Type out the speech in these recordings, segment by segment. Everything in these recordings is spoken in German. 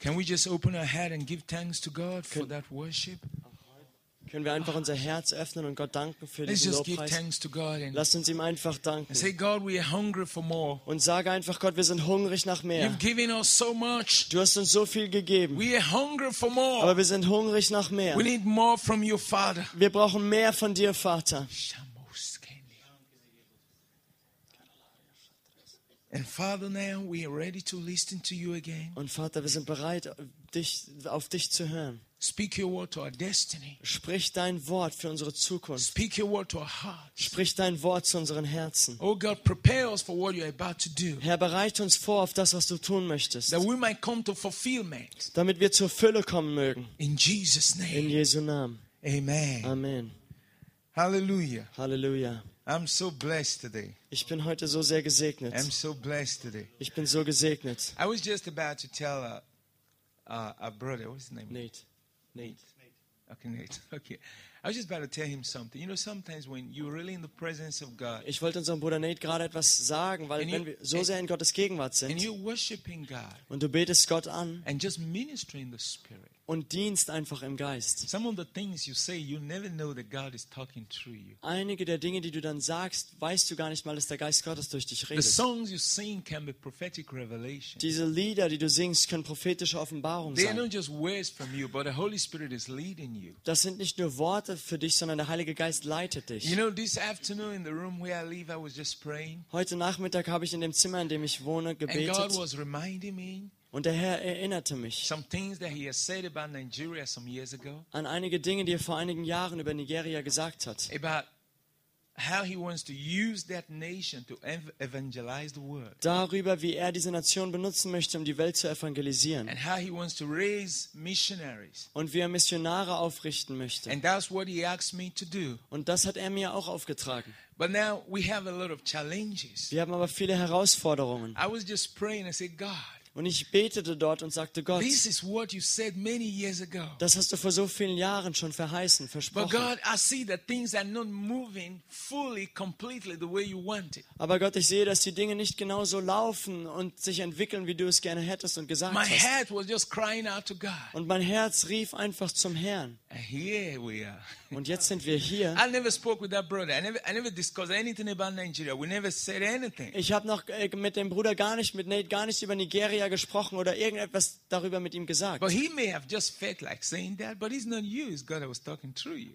Can we just open our head and give thanks to God for that worship? Können wir einfach unser Herz öffnen und Gott danken für Let's diesen Lobpreis? thanks to God and, Lasst uns ihm einfach danken. and say, God, we are hungry for more. Und sage einfach, Gott, wir sind hungrig nach mehr. You've given us so much. Du hast uns so viel gegeben. We are hungry for more. Aber wir sind hungrig nach mehr. We need more from you, Father. Wir brauchen mehr von dir, Vater. And Father, now we are ready to listen to you again. Und Vater, wir sind bereit, dich, auf dich zu hören. Speak your word to our destiny. Sprich dein Wort für unsere Zukunft. Speak your word to our hearts. Sprich dein Wort zu unseren Herzen. Oh God, prepare us for what you're about to do. Herr, bereite uns vor auf das, was du tun möchtest, That we might come to fulfillment. damit wir zur Fülle kommen mögen. In Jesus' In name. Jesu Namen. Amen. Amen. Hallelujah. Halleluja. I'm so blessed today. Ich bin heute so sehr gesegnet. I'm so blessed today. Ich bin so gesegnet. I was just about to tell uh, uh, our brother, what's his name? Nate. Nate. Okay, Nate. Okay. I was just about to tell him something. You know, sometimes when you're really in the presence of God Ich wollte unserem Bruder Nate gerade etwas sagen, weil And wenn you- wir so sehr in Gottes Gegenwart and sind you're worshiping God und du betest Gott an and just ministering the Spirit, und dienst einfach im Geist. some of the things you say, you never know that God is talking through you. Einige der Dinge, die du dann sagst, weißt du gar nicht mal, dass der Geist Gottes durch dich The redet. songs you sing can be prophetic revelation. Diese Lieder, die du singst, können prophetische Offenbarung They are sein. not just words from you, but the Holy Spirit is leading you. Das sind nicht nur Worte für dich, sondern der Heilige Geist leitet dich. Heute Nachmittag habe ich in dem Zimmer, in dem ich wohne, gebetet und der Herr erinnerte mich some things that He has said about Nigeria some years ago, an einige Dinge, die er vor einigen Jahren über Nigeria gesagt hat. about how He wants to use that nation to ev- evangelize the world, Darüber, wie er diese Nation benutzen möchte, um die Welt zu evangelisieren. and how He wants to raise missionaries. Und wie er Missionare aufrichten möchte. And that's what He asked me to do. Und das hat er mir auch aufgetragen. But now we have a lot of challenges. Wir haben aber viele Herausforderungen. I was just praying and said, God, Und ich betete dort und sagte, Gott, this is what you said many years ago. das hast du vor so vielen Jahren schon verheißen, But versprochen. God, I see that things are not moving fully, completely the way you want it. Aber Gott, ich sehe, dass die Dinge nicht genau so laufen und sich entwickeln, wie du es gerne hättest und gesagt My hast. heart was just crying out to God. Und mein Herz rief einfach zum Herrn. And here we are. Und jetzt sind wir hier. I never spoke with that brother. I never, I never discussed anything about Nigeria. We never said anything. Ich habe noch äh, mit dem Bruder gar nicht, mit Nate gar nicht über Nigeria gesprochen oder irgendetwas darüber mit ihm gesagt.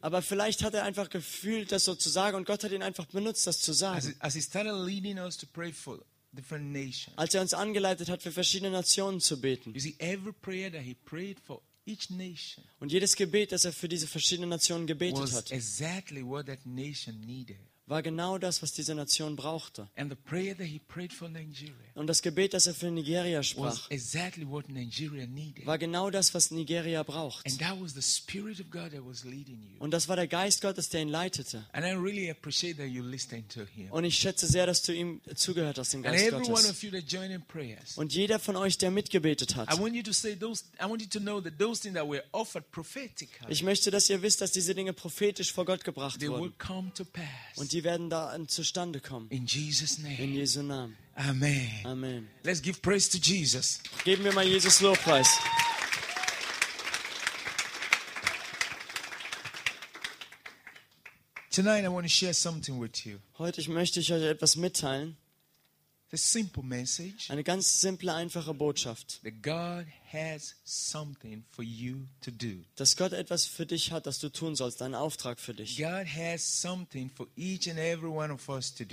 Aber vielleicht hat er einfach gefühlt, das so zu sagen und Gott hat ihn einfach benutzt, das zu sagen. Als er uns angeleitet hat, für verschiedene Nationen zu beten. You see, every prayer that he prayed for each nation Und jedes Gebet, das er für diese verschiedenen Nationen gebetet hat, exactly what that nation needed. War genau das, was diese Nation brauchte. And the prayer that he prayed for Nigeria Und das Gebet, das er für Nigeria sprach, war genau das, was Nigeria braucht. And that was the Spirit of God that was leading you. Und das war der Geist Gottes, der ihn leitete. And I really appreciate that you listened to him. Und ich schätze sehr, dass du ihm zugehört hast, dem Geist Gottes. Und jeder von euch, der mitgebetet hat. Ich möchte, dass ihr wisst, dass diese Dinge prophetisch vor Gott gebracht wurden. Und die werden da zustande kommen. In Jesus' In name. Jesu Namen. Amen. Amen. Let's give praise to Jesus. Geben wir mal Jesus Lobpreis. Tonight I want to share something with you. Heute möchte ich euch etwas mitteilen. It's a simple message Eine ganz simple, einfache Botschaft. Dass Gott etwas für dich hat, das du tun sollst. Einen Auftrag für dich.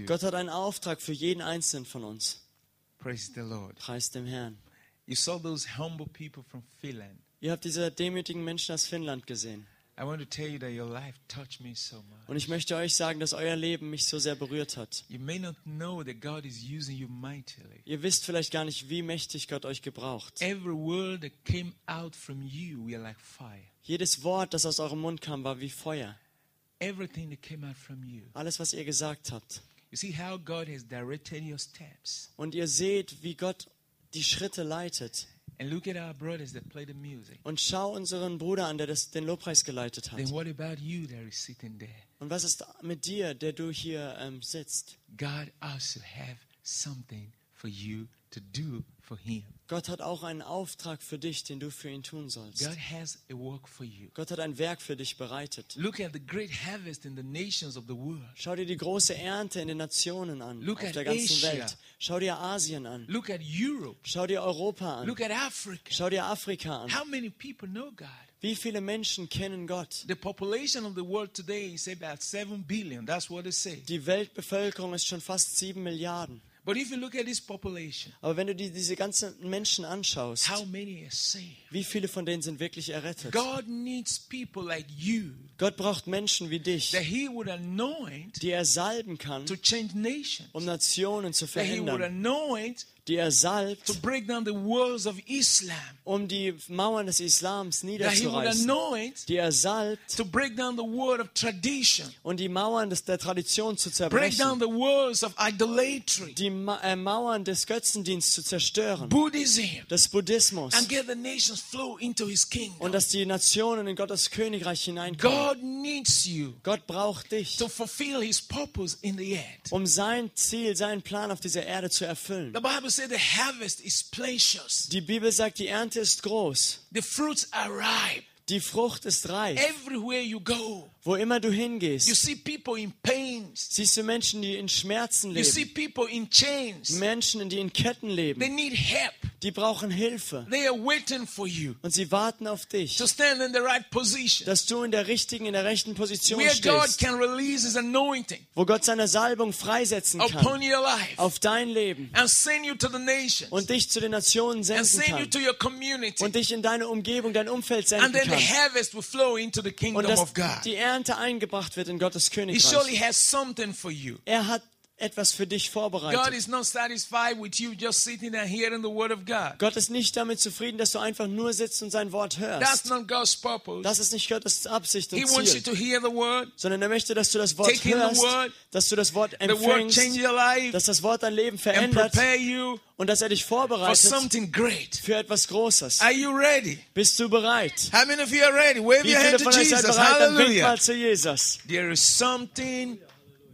Gott hat einen Auftrag für jeden Einzelnen von uns. Praise the Lord. Preis dem Herrn. You saw those humble people from Finland. Ihr habt diese demütigen Menschen aus Finnland gesehen. I want to tell you that your life touched me so much. Und ich möchte euch sagen, dass euer Leben mich so sehr berührt hat. You may not know that God is using you mightily. Ihr wisst vielleicht gar nicht, wie mächtig Gott euch gebraucht. Every word that came out from you were like fire. Jedes Wort, das aus eurem Mund kam, war wie Feuer. Everything that came out from you. Alles, was ihr gesagt habt. You see how God has directed your steps. Und ihr seht, wie Gott die Schritte leitet. Und schau unseren Bruder an, der das, den Lobpreis geleitet hat. Und was ist mit dir, der du hier ähm, sitzt? God also have something for you to do for Him. Gott hat auch einen Auftrag für dich, den du für ihn tun sollst. God has a work for you. Gott hat ein Werk für dich bereitet. Look at the great harvest in the nations of the world. Schau dir die große Ernte in den Nationen an, Look auf at der ganzen Asia. Welt. Schau dir Asien an. Look at Europe. Schau dir Europa an. Look at Africa. Schau dir Afrika an. How many people know God? Wie viele Menschen kennen Gott? The population of the world today is about 7 billion. That's what they say. Die Weltbevölkerung ist schon fast sieben Milliarden. But if you look at this population, Aber wenn du die, diese ganzen Menschen anschaust, how many are saved? wie viele von denen sind wirklich errettet? God needs people like you Gott braucht Menschen wie dich, that He would anoint die er salben kann, to change nations, um Nationen zu verändern, die er to salbt, break down the walls of Islam, um die Mauern des Islams niederzureißen, anoint die er salbt, to break down the wall of tradition, und die Mauern des, der Tradition zu break down zerbrechen, the walls of idolatry, die Ma äh, Mauern des Götzendienstes zu zerstören, Buddhism, des Buddhismus, and get the nations flow into His und kingdom. dass die Nationen in Gottes Königreich hineinkommen. God needs you Gott braucht dich, to fulfill His purpose in the earth. um sein Ziel, seinen Plan auf dieser Erde zu erfüllen. The Bible says the harvest is plenteous, Die Bibel sagt, die Ernte ist groß, the fruits are ripe. die Frucht ist reif. Everywhere you go, Wo immer du you hingehst, see people in pains, siehst du Menschen, die in Schmerzen you see leben, people in chains. Menschen, die in Ketten They leben, need help. die brauchen Hilfe. They are waiting for you und sie warten auf dich, to stand in the right position. Dass du in der richtigen, in der rechten Position where God stehst, can release His anointing wo Gott seine Salbung freisetzen kann. upon your life auf dein Leben. and send you to the nations. Und dich zu den Nationen and senden send you kann. to your community. und dich in deine Umgebung, dein Umfeld And senden then the kann. harvest will flow into the und kingdom dass of God. die Ernte eingebracht wird in Gottes He surely Königreich. has something for you. Er hat etwas für dich vorbereitet. Gott ist nicht damit zufrieden, dass du einfach nur sitzt und sein Wort hörst. Das ist nicht Gottes Absicht und Ziel, sondern er möchte, dass du das Wort hörst, dass du das Wort empfängst, dass das Wort dein Leben verändert und dass er dich vorbereitet für etwas Großes. Bist du bereit? How many of you are ready? Wave Wie your viele hand to von euch seid Jesus. bereit? Dann Hallelujah. mal zu Jesus. There is something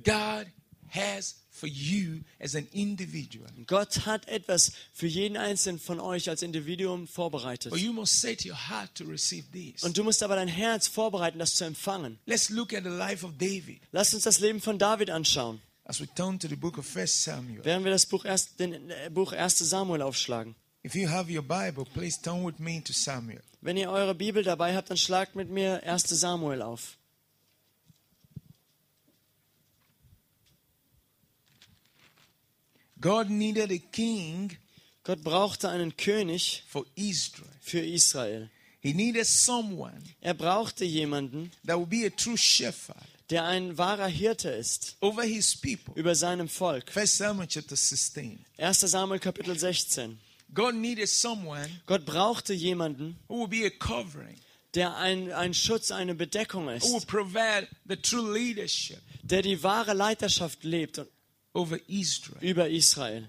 God has for you as an individual. Gott hat etwas für jeden einzelnen von euch als Individuum vorbereitet. But you must set your heart to receive this. Und du musst aber dein Herz vorbereiten, das zu empfangen. Let's look at the life of David Lass uns das Leben von David anschauen, as we turn to the book of First Samuel. während wir das Buch, erst, den, äh, Buch 1. Samuel aufschlagen. If you have your Bible, please turn with me to Samuel. Wenn ihr eure Bibel dabei habt, dann schlagt mit mir 1. Samuel auf. God needed a king Gott brauchte einen König for Israel. für Israel. He needed someone Er brauchte jemanden, that would be a true shepherd der ein wahrer Hirte ist over his people. über seinem Volk. First Samuel chapter 16. 1. Samuel Kapitel 16. God needed someone Gott brauchte jemanden, who would be a covering, der ein, ein Schutz, eine Bedeckung ist, der die wahre Leiterschaft lebt over Israel. über Israel.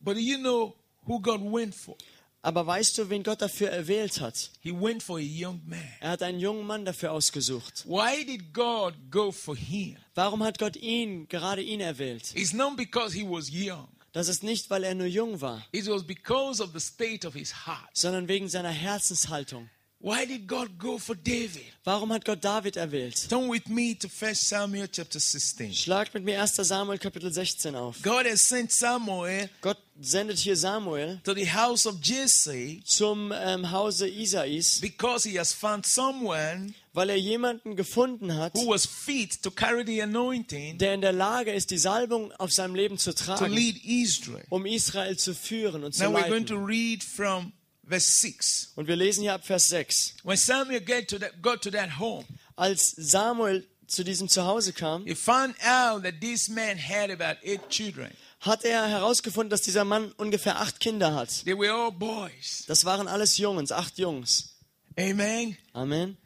But you know who God went for? Aber weißt du, wen Gott dafür erwählt hat? He went for a young man. Er hat einen jungen Mann dafür ausgesucht. Why did God go for him? Warum hat Gott ihn, gerade ihn erwählt? It's not because he was young. Das ist nicht, weil er nur jung war, It was because of the state of his heart. sondern wegen seiner Herzenshaltung. Why did God go for David? Warum hat Gott David erwählt? Turn with me to 1 Samuel chapter 16. Schlagt mit mir 1. Samuel Kapitel 16 auf. God has sent Samuel Gott sendet hier Samuel to the house of Jesse zum ähm, Hause Isais, because he has found someone weil er jemanden gefunden hat, who was fit to carry the anointing der in der Lage ist, die Salbung auf seinem Leben zu to tragen, lead Israel. um Israel zu führen und zu Now we're going to leiten. Verse 6. Und wir lesen hier ab Vers 6. When Samuel get to that, got to that home, Als Samuel zu diesem Zuhause kam, he found out that this man had about eight children. hat er herausgefunden, dass dieser Mann ungefähr acht Kinder hat. They were all boys. Das waren alles Jungs, acht Jungs. Amen. Amen.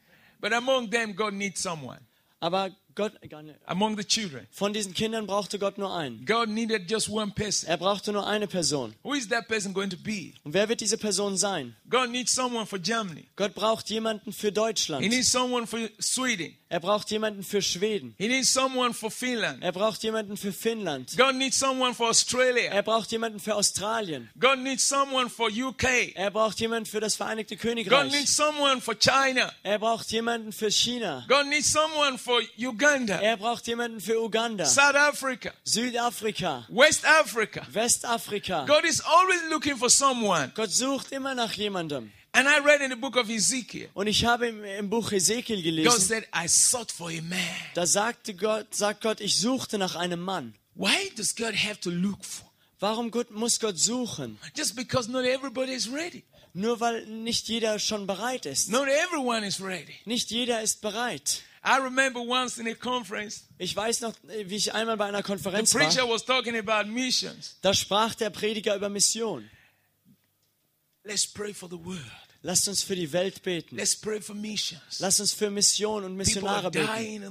But among them, God needs someone. Aber Gott, nicht. among the children. von diesen Kindern brauchte Gott nur einen. God needed just one person. Er brauchte nur eine Person. Who is that person going to be? Und wer wird diese Person sein? God needs someone for Germany. Gott braucht jemanden für He Deutschland. needs someone for Sweden. Er braucht jemanden für Schweden. He needs someone for Finland. Er braucht jemanden für Finnland. God needs someone for Australia. Er braucht jemanden für Australien. God needs someone for UK. Er braucht jemanden für das Vereinigte God Königreich. needs someone for China. Er braucht jemanden für China. God needs someone for Uganda, Er braucht jemanden für Uganda, South Africa, Südafrika, West Africa. Westafrika. God is always looking for someone. Gott sucht immer nach jemandem. And I read in the book of Ezekiel, Und ich habe im, im Buch Ezekiel God gelesen, said, I sought for a man. da sagte Gott, sagt Gott, ich suchte nach einem Mann. Why does God have to look for? Warum Gott, muss Gott suchen? Just because not everybody is ready. Nur weil nicht jeder schon bereit ist. Not everyone is ready. Nicht jeder ist bereit. I remember once in a conference, Ich weiß noch, wie ich einmal bei einer the Konferenz preacher war. was talking about missions. Da sprach der Prediger über Mission. Let's pray for the world. Lasst uns für die Welt beten. Let's pray for missions. Lasst uns für Mission und Missionare beten.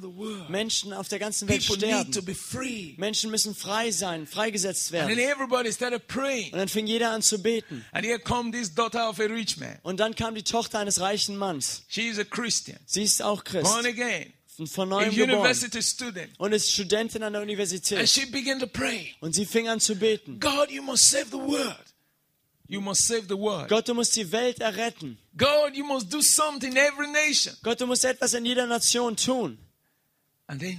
Menschen auf der ganzen Welt People sterben. Menschen müssen frei sein, freigesetzt werden. Und dann fing jeder an zu beten. And here come this daughter of a rich man. Und dann kam die Tochter eines reichen Manns. She is a Christian, Sie ist auch born Christ, again, von neuem geboren university student. und ist Studentin an der And Universität. she began to pray. Und sie fing an zu beten. God, you must save the world. You must save the world. Gott, du musst die Welt erretten. God, you must do something in every nation. Gott, du musst etwas in jeder Nation tun. And then,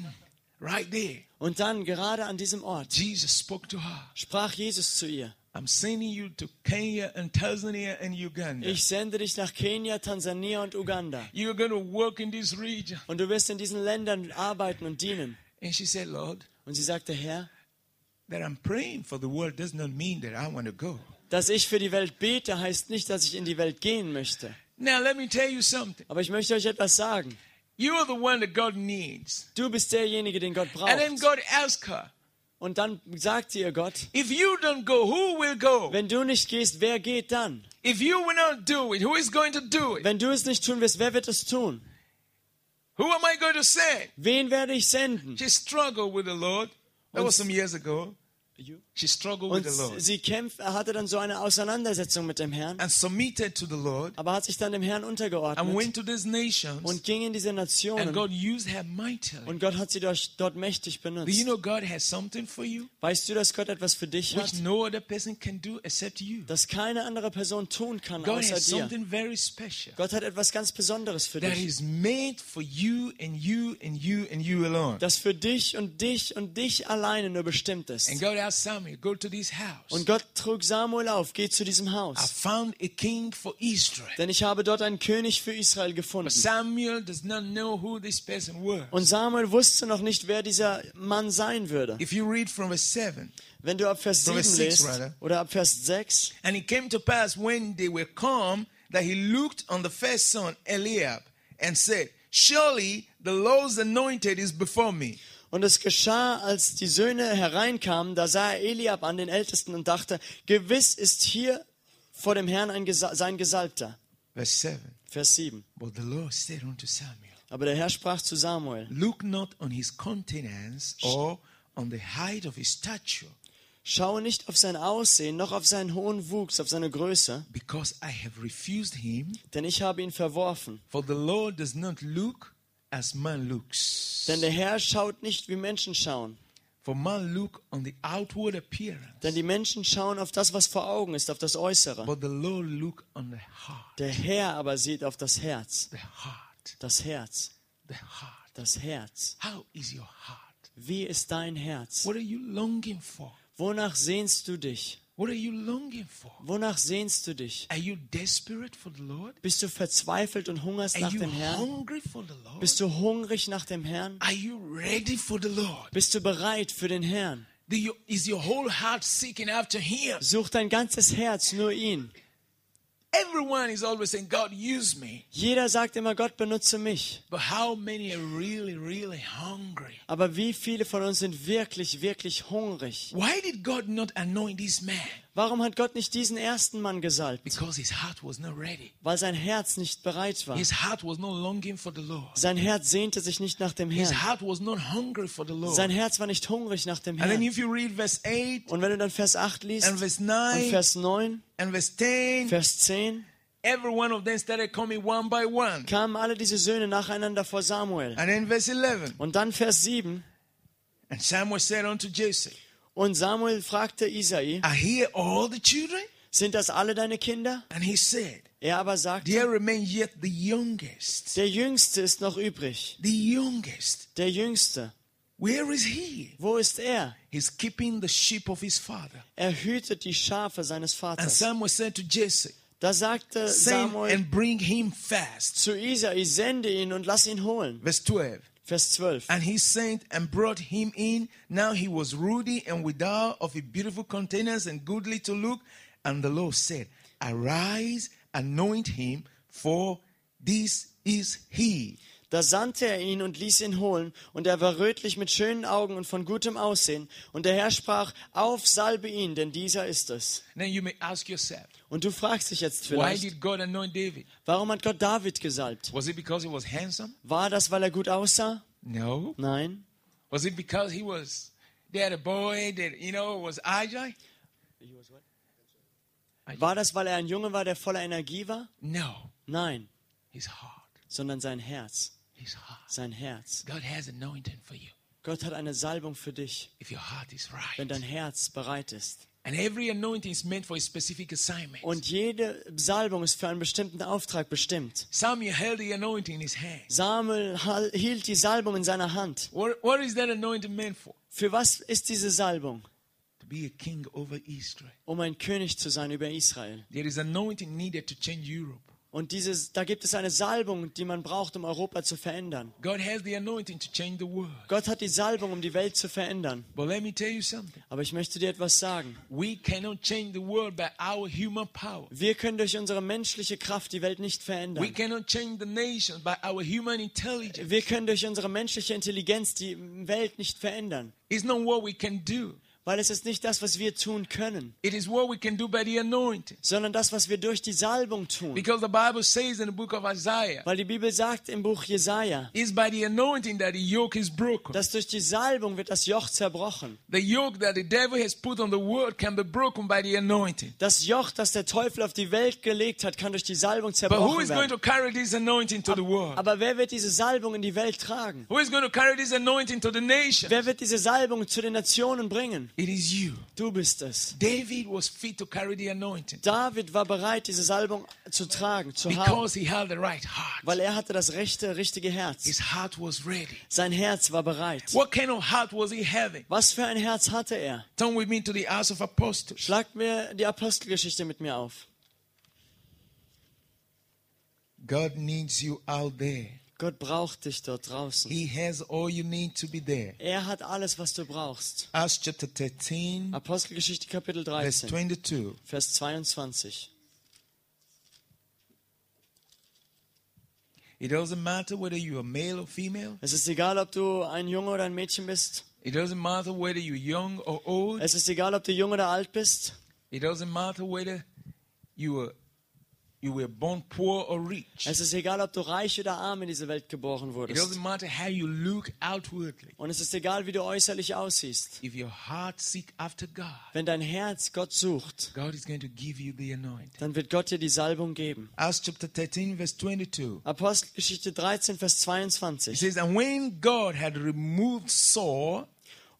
right there, Und dann, gerade an diesem Ort, Jesus spoke to her. sprach Jesus zu ihr. I'm sending you to Kenya and Tanzania and Uganda. Ich sende dich nach Kenia, Tansania und Uganda. You're going to work in this region. Und du wirst in diesen Ländern arbeiten und dienen. And she said, Lord, Und sie sagte, Herr, that I'm praying for the world does not mean that I want to go. Dass ich für die Welt bete, heißt nicht, dass ich in die Welt gehen möchte. Now, let me tell you something. Aber ich möchte euch etwas sagen. You are the one that God needs. Du bist derjenige, den Gott And then braucht. God asked her, Und dann sagte ihr Gott, If you don't go, who will go? wenn du nicht gehst, wer geht dann? If you will not do it, who is going to do it? Wenn du es nicht tun wirst, wer wird es tun? Who am I going to send? Wen werde ich senden? She struggled with the Lord. That was some years ago. She struggled with Und the Lord sie kämpft, er hatte dann so eine Auseinandersetzung mit dem Herrn, and submitted to the Lord aber hat sich dann dem Herrn and untergeordnet went to these nations. und ging in diese And Nationen. God used her mightily. Und Gott hat sie durch, dort mächtig Do you benutzt. know God has something for you Weißt du, dass Gott etwas für dich hat, which no other person can do except you? das keine andere Person tun kann God außer has dir? something very special Gott hat etwas ganz Besonderes für that dich, is made for you and you and you and you alone. das für dich und dich und dich alleine nur bestimmt ist. And God asked Samuel, go to this house. Und Gott trug Samuel auf, geh zu diesem I Haus, found a king for Israel. denn ich habe dort einen König für Israel gefunden. But Samuel does not know who this person was. Und Samuel wusste noch nicht, wer dieser Mann sein würde. If you read from verse 7, Wenn du ab Vers From 7 verse six, liest oder ab Vers 6, and it came to pass when they were come that he looked on the first son, Eliab, and said, Surely the Lord's anointed is before me. Und es geschah, als die Söhne hereinkamen, da sah er Eliab an den Ältesten und dachte, gewiss ist hier vor dem Herrn ein Gesa sein Gesalbter. Verse 7. Vers 7. But the Lord said unto Samuel, Aber der Herr sprach zu Samuel, Look not on his countenance or on the height of his stature, schaue nicht auf sein Aussehen, noch auf seinen hohen Wuchs, auf seine Größe, because I have refused him. denn ich habe ihn verworfen. For the Lord does not look as man looks. Denn der Herr schaut nicht, wie Menschen schauen. For man look on the outward appearance, Denn die Menschen schauen auf das, was vor Augen ist, auf das Äußere. but the Lord look on the heart. Der Herr aber sieht auf das Herz. The heart. Das Herz. The heart. Das Herz. How is your heart? Wie ist dein Herz? What are you longing for? Wonach sehnst du dich? What are you longing for? Wonach sehnst du dich? Are you desperate for the Lord? Bist du verzweifelt und hungerst Are nach dem Herrn? hungry for the Lord? Bist du hungrig nach dem Herrn? Are you ready for the Lord? Bist du bereit für den Herrn? Is your whole heart seeking after Him? Such dein ganzes Herz nur ihn. Everyone is always saying, God, use me. Jeder sagt immer, Gott benutze mich. But how many are really, really hungry? Aber wie viele von uns sind wirklich, wirklich hungrig? Why did God not anoint this man? Warum hat Gott nicht diesen ersten Mann gesalbt? Because his heart was not ready. Weil sein Herz nicht bereit war. His heart was not longing for the Lord. Sein Herz sehnte sich nicht nach dem His Herrn. heart was not hungry for the Lord. Sein Herz war nicht hungrig nach dem And then Herrn. if you read verse 8 Und wenn du dann Vers 8 liest and verse und 9 Vers 9, and verse 10, Vers 10, every one of them started coming one by one. kamen alle diese Söhne nacheinander vor Samuel. And then verse 11, Und dann Vers 7, and Samuel said unto Jesse, und Samuel fragte Isai, Are here all the children? sind das alle deine Kinder? And he said, Er aber sagte, There remain yet the youngest. der Jüngste ist noch übrig. The youngest. Der Jüngste. Where is he? Wo ist er? He's keeping the sheep of his father. Er hütet die Schafe seines And Vaters. Samuel said to Jesse, Da sagte Samuel and bring him fast. zu Isai, sende ihn und lass ihn holen. Verse 12. Vers 12. And he sent and brought him in. Now he was ruddy and without of a beautiful countenance and goodly to look. And the Lord said, Arise, anoint him, for this is he. Da sandte er ihn und ließ ihn holen, und er war rötlich mit schönen Augen und von gutem Aussehen. Und der Herr sprach, auf, salbe ihn, denn dieser ist es. Then you may ask yourself, Und du fragst dich jetzt vielleicht, warum hat Gott David gesalbt? Was he was? War das, weil er gut aussah? No. Nein. Was it because he was they had a boy that you know was agile? War das, weil er ein Junge war, der voller Energie war? No. Nein, His heart. sondern sein Herz. His heart. Sein Herz. God has anointing for you Gott hat eine Salbung für dich, if your heart is wenn dein right. Herz bereit ist. Und jede Salbung ist für einen bestimmten Auftrag bestimmt. Samuel hielt die Salbung in seiner Hand. Für was ist diese Salbung? Um ein König zu sein über Israel. There is anointing needed to change Europe. Und dieses, da gibt es eine Salbung, die man braucht, um Europa zu verändern. Gott hat die Salbung, um die Welt zu verändern. Aber ich möchte dir etwas sagen. Wir können durch unsere menschliche Kraft die Welt nicht verändern. Wir können durch unsere menschliche Intelligenz die Welt nicht verändern. It's not what we can do. Weil es ist nicht das, was wir tun können, It is what we can do by the anointing. sondern das, was wir durch die Salbung tun. Because the Bible says in the book of Isaiah, Weil die Bibel sagt im Buch Jesaja, it's by the anointing that the yoke is broken. dass durch die Salbung wird das Joch zerbrochen. The yoke that the devil has put on the world can be broken by the anointing. Das Joch, das der Teufel auf die Welt gelegt hat, kann durch die Salbung But who zerbrochen is going werden. to carry this anointing to the world? Aber wer wird diese Salbung in die Welt tragen? Who is going to carry this anointing to the nation? Wer wird diese Salbung zu den Nationen bringen? It is you. Du bist es. David was fit to carry the anointing David war bereit, diese Salbung zu tragen, zu haben, because he had the right heart. weil er hatte das rechte, richtige Herz. His heart was ready. Sein Herz war bereit. What kind of heart was he having? Was für ein Herz hatte er? Turn with me to the Acts of Apostles. Schlag mir die Apostelgeschichte mit mir auf. God needs you out there. Gott braucht dich dort draußen. He has all you need to be there. Er hat alles, was du brauchst. Acts chapter 13, Apostelgeschichte Kapitel verse 13, 22. Vers 22. It doesn't matter whether you are male or female. Es ist egal, ob du ein Junge oder ein Mädchen bist. It doesn't matter whether you're young or old. Es ist egal, ob du jung oder alt bist. It doesn't matter whether you were you were born poor or rich. Es ist egal, ob du reich oder arm in diese Welt geboren It wurdest. doesn't matter how you look outwardly. Und es ist egal, wie du äußerlich aussiehst. If your heart seek after God, Wenn dein Herz Gott sucht, God is going to give you the anointing. dann wird Gott dir die Salbung geben. Acts chapter 13, verse 22. Apostelgeschichte 13, Vers It 22. says, And when God had removed Saul,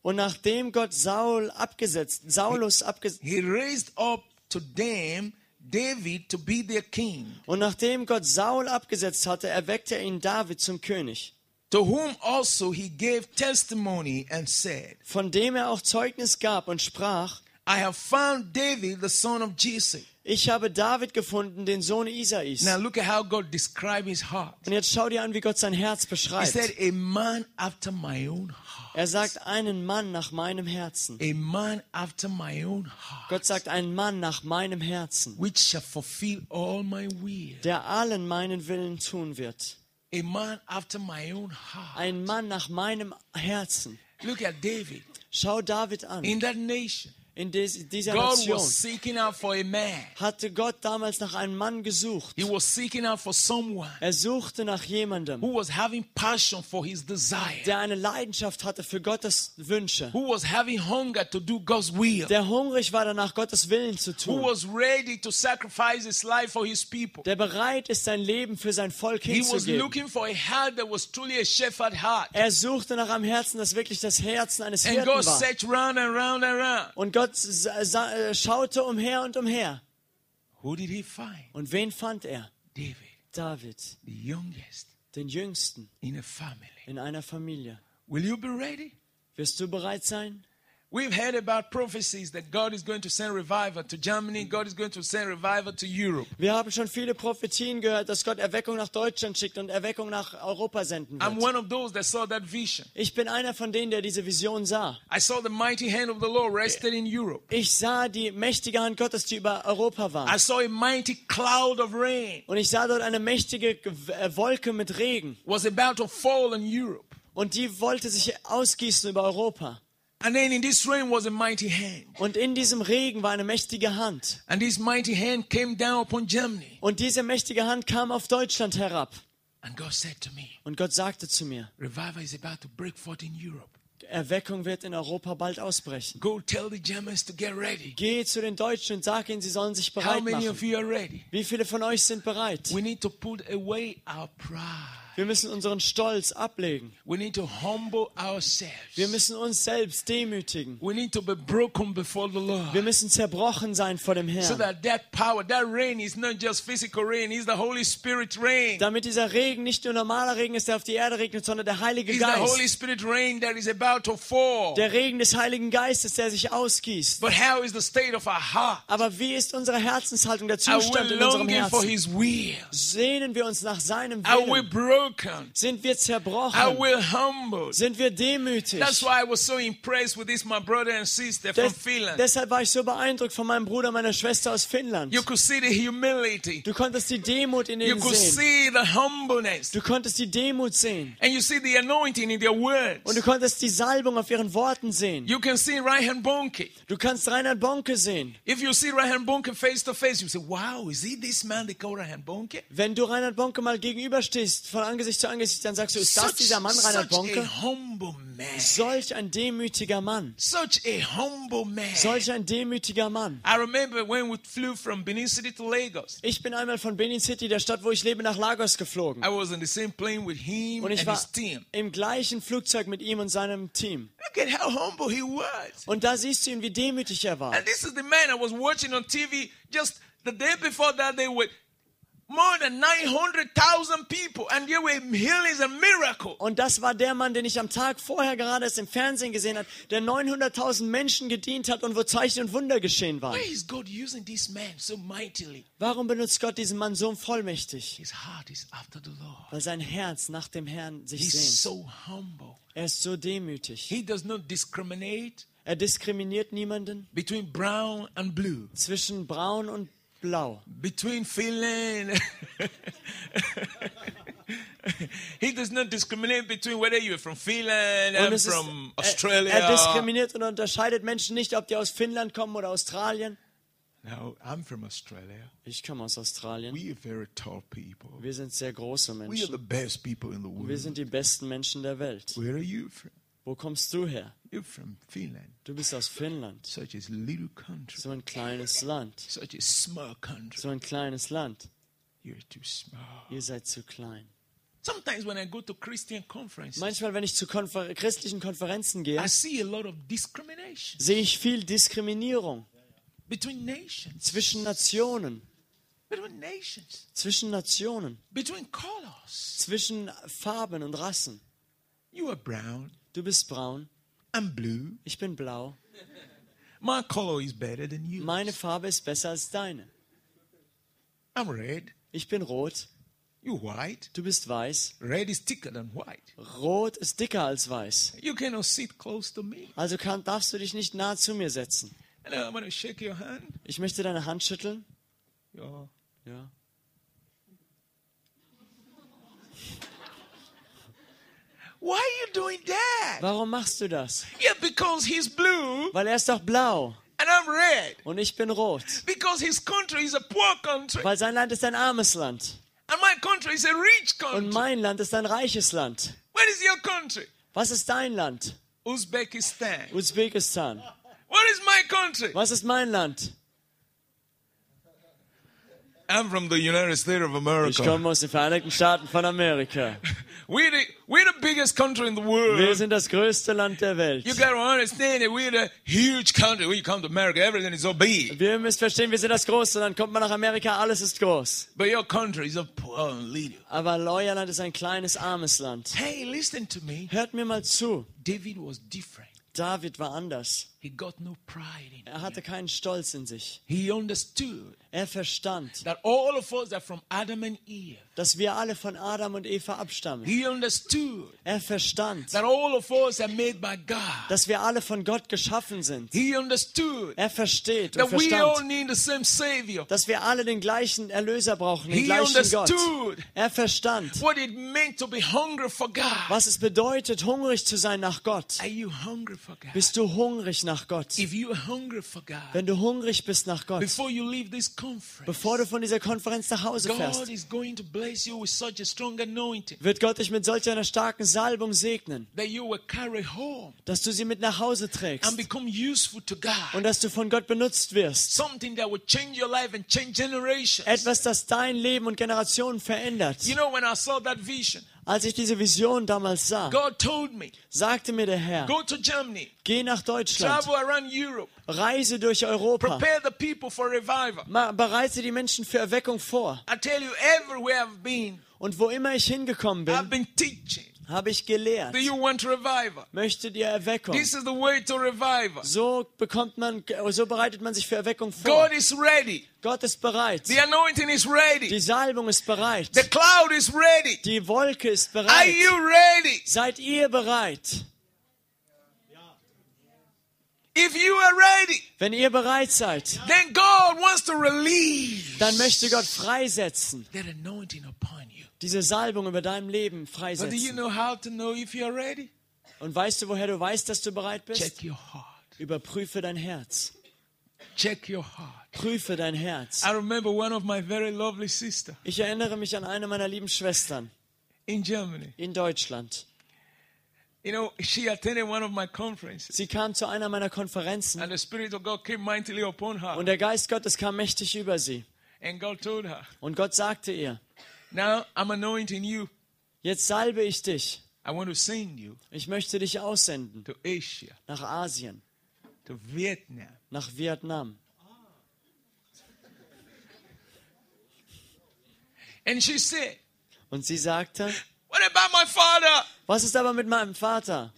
Und nachdem Gott Saul abgesetzt, Saulus abgesetzt, he raised up to them David to be their king, und nachdem Gott Saul abgesetzt hatte, erweckte er ihn David zum König, to whom also he gave testimony and said, von dem er auch Zeugnis gab und sprach, I have found David, the son of Jesse. ich habe David gefunden, den Sohn Isais. Now look at how God described his heart. Und jetzt schau dir an, wie Gott sein Herz He beschreibt. said, A man after my own heart. Er sagt, einen Mann nach meinem Herzen. A man after my own heart. Gott sagt, ein Mann nach meinem Herzen, Which shall fulfill all my will. der allen meinen Willen tun wird. A man after my own heart. Ein Mann nach meinem Herzen. Look at David Schau David an. in that nation. In des, dieser God Nation was seeking out for a man. hatte Gott damals nach einem Mann gesucht. He was seeking out for someone Er suchte nach jemandem, who was having passion for his desire, der eine Leidenschaft hatte für Gottes Wünsche, who was having hunger to do God's will, der hungrig war danach, Gottes Willen zu who tun, was ready to sacrifice his life for his people. der bereit ist, sein Leben für sein Volk He was hinzugeben. looking for a heart that was truly a shepherd heart. Er suchte nach einem Herzen, das wirklich das Herzen eines And Hirten God war. searched round and round and round. Und Gott sa- äh, schaute umher und umher. Who did he find? Und wen fand er? David, David, the youngest den Jüngsten in a family. in einer Familie. Will you be ready? Wirst du bereit sein? We've heard about prophecies that God is going to send revival to Germany, God is going to send revival to Europe. Wir haben schon viele Prophetien gehört, dass Gott Erweckung nach Deutschland schickt und Erweckung nach Europa senden I'm wird. one of those that saw that vision. Ich bin einer von denen, der diese Vision sah. I saw the mighty hand of the Lord rested in Europe. Ich sah die mächtige Hand Gottes, die über Europa war. I saw a mighty cloud of rain Und ich sah dort eine mächtige Ge- äh, Wolke mit Regen. was about to fall on Europe. Und die wollte sich ausgießen über Europa. And then in this rain was a mighty hand. Und in diesem Regen war eine mächtige Hand. And this mighty hand came down upon Germany. Und diese mächtige Hand kam auf Deutschland herab. And God said to me, Und Gott sagte zu mir, Revival is about to break forth in Europe. Erweckung wird in Europa bald ausbrechen. Go tell the Germans to get ready. Geh zu den Deutschen und sag ihnen, sie sollen sich How bereit machen. you are ready? Wie viele von euch sind bereit? We need to put away our pride. Wir müssen unseren Stolz ablegen. We need to humble ourselves. Wir müssen uns selbst demütigen. We need to be broken before the Lord. Wir müssen zerbrochen sein vor dem So Herrn. that that power, that rain is not just physical rain, it's the Holy Spirit rain. Damit dieser Regen nicht nur normaler Regen ist, der auf die Erde regnet, sondern der Heilige It's the Holy Geist. Spirit rain that is about to fall. Der Regen des Heiligen Geistes, der sich ausgießt. But how is the state of our heart? Aber wie ist unsere Herzenshaltung, der Zustand in unserem longing for Herzen? His will? Sehnen wir uns nach seinem Willen? Sind wir Are zerbrochen? Sind wir demütig? That's why I was so impressed with this, my brother and sister from Des, Finland. deshalb war ich so beeindruckt von meinem Bruder, meiner Schwester aus Finnland. You could see the humility. Du konntest die Demut in You ihnen could sehen. see the humbleness. Du konntest die Demut sehen. And you see the anointing in their Und du konntest die Salbung auf ihren Worten sehen. You can see Reinhard Bonke. Du kannst Reinhard Bonke sehen. If you see Reinhard Bonke face to face, you say, wow, is he this man they call Reinhard Bonke? Wenn du Reinhard Bonke mal gegenüberstehst, von Angesicht zu Angesicht, dann sagst du, ist das dieser Mann, Reinhard Bonke? Solch ein demütiger Mann. Solch ein demütiger Mann. I remember when we flew from Benin City to Lagos. Ich bin einmal von Benin City, der Stadt, wo ich lebe, nach Lagos geflogen. I was in the same plane with him Und and ich war im gleichen Flugzeug mit ihm und seinem Team. Look at how humble he was. Und da siehst du ihn, wie demütig er war. And this is the man I was watching on TV just the day before that they were Und das war der Mann, den ich am Tag vorher gerade erst im Fernsehen gesehen habe, der 900.000 Menschen gedient hat und wo Zeichen und Wunder geschehen waren. Why is God using this man so mightily? Warum benutzt Gott diesen Mann so vollmächtig? His heart is after the Lord. Weil sein Herz nach dem Herrn sich He's sehnt. so humble. Er ist so demütig. He does not discriminate Er diskriminiert niemanden between brown and blue, zwischen braun und blau. between Finland. he does not discriminate between whether you're from Finland and from er, Australia. er diskriminiert und unterscheidet Menschen nicht, ob die aus Finnland kommen oder Australien. no, I'm from Australia. Ich komme aus Australien. We are very tall people. Wir sind sehr große We are Menschen. the best people in the Wir world. sind die besten Menschen der Welt. Where are you from? Wo kommst du her? You're from Finland. Du bist aus Finnland. Such a little country. So ein kleines Land. Such a small country. So ein kleines Land. You're too small. Ihr seid zu klein. Sometimes when I go to Christian conferences, Manchmal, wenn ich zu Konfer christlichen Konferenzen gehe, I see a lot of discrimination sehe ich viel Diskriminierung between nations. zwischen Nationen, Between nations. zwischen Nationen, Between colors. zwischen Farben und Rassen. You are brown. Du bist braun, I'm blue. ich bin blau. My color is better than you. Meine Farbe ist besser als deine. I'm red. Ich bin rot, You white. du bist weiß. Red is thicker than white. Rot ist dicker als weiß. You cannot sit close to me. Also kann, darfst du dich nicht nahe zu mir setzen. And I'm shake your hand. Ich möchte deine Hand schütteln. Yeah. Ja. Why are you doing that? Warum machst du das? Yeah, because he's blue Weil er ist doch blau. and I'm red und ich bin rot. because his country is a poor country Weil sein Land ist ein armes Land and my country is a rich und country. mein Land ist ein reiches Land. What is your country? Was ist dein Land? Uzbekistan. Usbekistan. What is my country? Was ist mein Land? I'm from the United States of Ich America. komme aus den Vereinigten Staaten von Amerika. We're the, we're the biggest country in the Wir world. sind das größte Land der Welt. You gotta understand that we're the huge country. When you come to America, everything is so big. Wir müssen verstehen, wir sind das größte Land. Kommt man nach Amerika, alles ist groß. But your country is a poor little. Aber euer Land ist ein kleines, armes Land. Hey, listen to me. Hört mir mal zu. David was different. David war anders. He got no pride in Er hatte keinen Stolz in sich. He understood Er verstand, that all of us are from Adam and Eve. dass wir alle von Adam und Eva abstammen. He understood Er verstand, that all of us are made by God. dass wir alle von Gott geschaffen sind. He understood Er versteht und that we all verstand, need the same Savior. dass wir alle den gleichen Erlöser brauchen, den He gleichen Gott. Er verstand, what it meant to be hungry for God. was es bedeutet, hungrig zu sein nach Gott. Are you hungry for God? Bist du hungrig nach Gott? If you are hungry for God, Wenn du hungrig bist nach Gott, before you leave this conference, bevor du von dieser Konferenz nach Hause God fährst, is going to bless you with such a strong anointing wird Gott dich mit solch einer starken Salbung segnen, that you will carry home dass du sie mit nach Hause trägst and become useful to God. und dass du von Gott benutzt wirst. Something that will change your life and change generations. Etwas, das dein Leben und Generationen verändert. You know, when I saw that vision, Als ich diese Vision damals sah, God told me, sagte mir der Herr, go to Germany, geh nach Deutschland, Europe, reise durch Europa, prepare the people for revival. Ma- bereite die Menschen für Erweckung vor. I tell you, everywhere I've been, Und wo immer ich hingekommen I've bin, been teaching. Habe ich gelehrt. Do you want revival? Möchtet ihr Erweckung? This is the way to revival. So bekommt man, so bereitet man sich für Erweckung vor. God is ready. Gott ist bereit. The anointing is Die ready. Salbung ist bereit. The cloud is ready. Die Wolke ist Are bereit. you ready? Seid ihr bereit? If you are ready, Wenn ihr bereit seid, then God wants to release dann möchte Gott freisetzen. that anointing upon you. Diese Salbung über deinem Leben But do you freisetzen. know how to know if you are ready? Und weißt du, woher du weißt, dass du bereit bist? Check your heart. Überprüfe dein Herz. Check your heart. Prüfe dein Herz. I remember one of my very lovely sister Ich erinnere mich an eine meiner lieben Schwestern in Germany. in Deutschland. You know, she attended one of my conferences, Sie kam zu einer meiner Konferenzen and the Spirit of God came mightily upon her. und der Geist Gottes kam mächtig über sie. And God told her, Und Gott sagte ihr, Now I'm anointing you. jetzt salbe ich dich. I want to send you Ich möchte dich aussenden to Asia, nach Asien, to Vietnam. nach Vietnam. And she said, Und sie sagte, What about my father? was ist aber mit meinem Vater?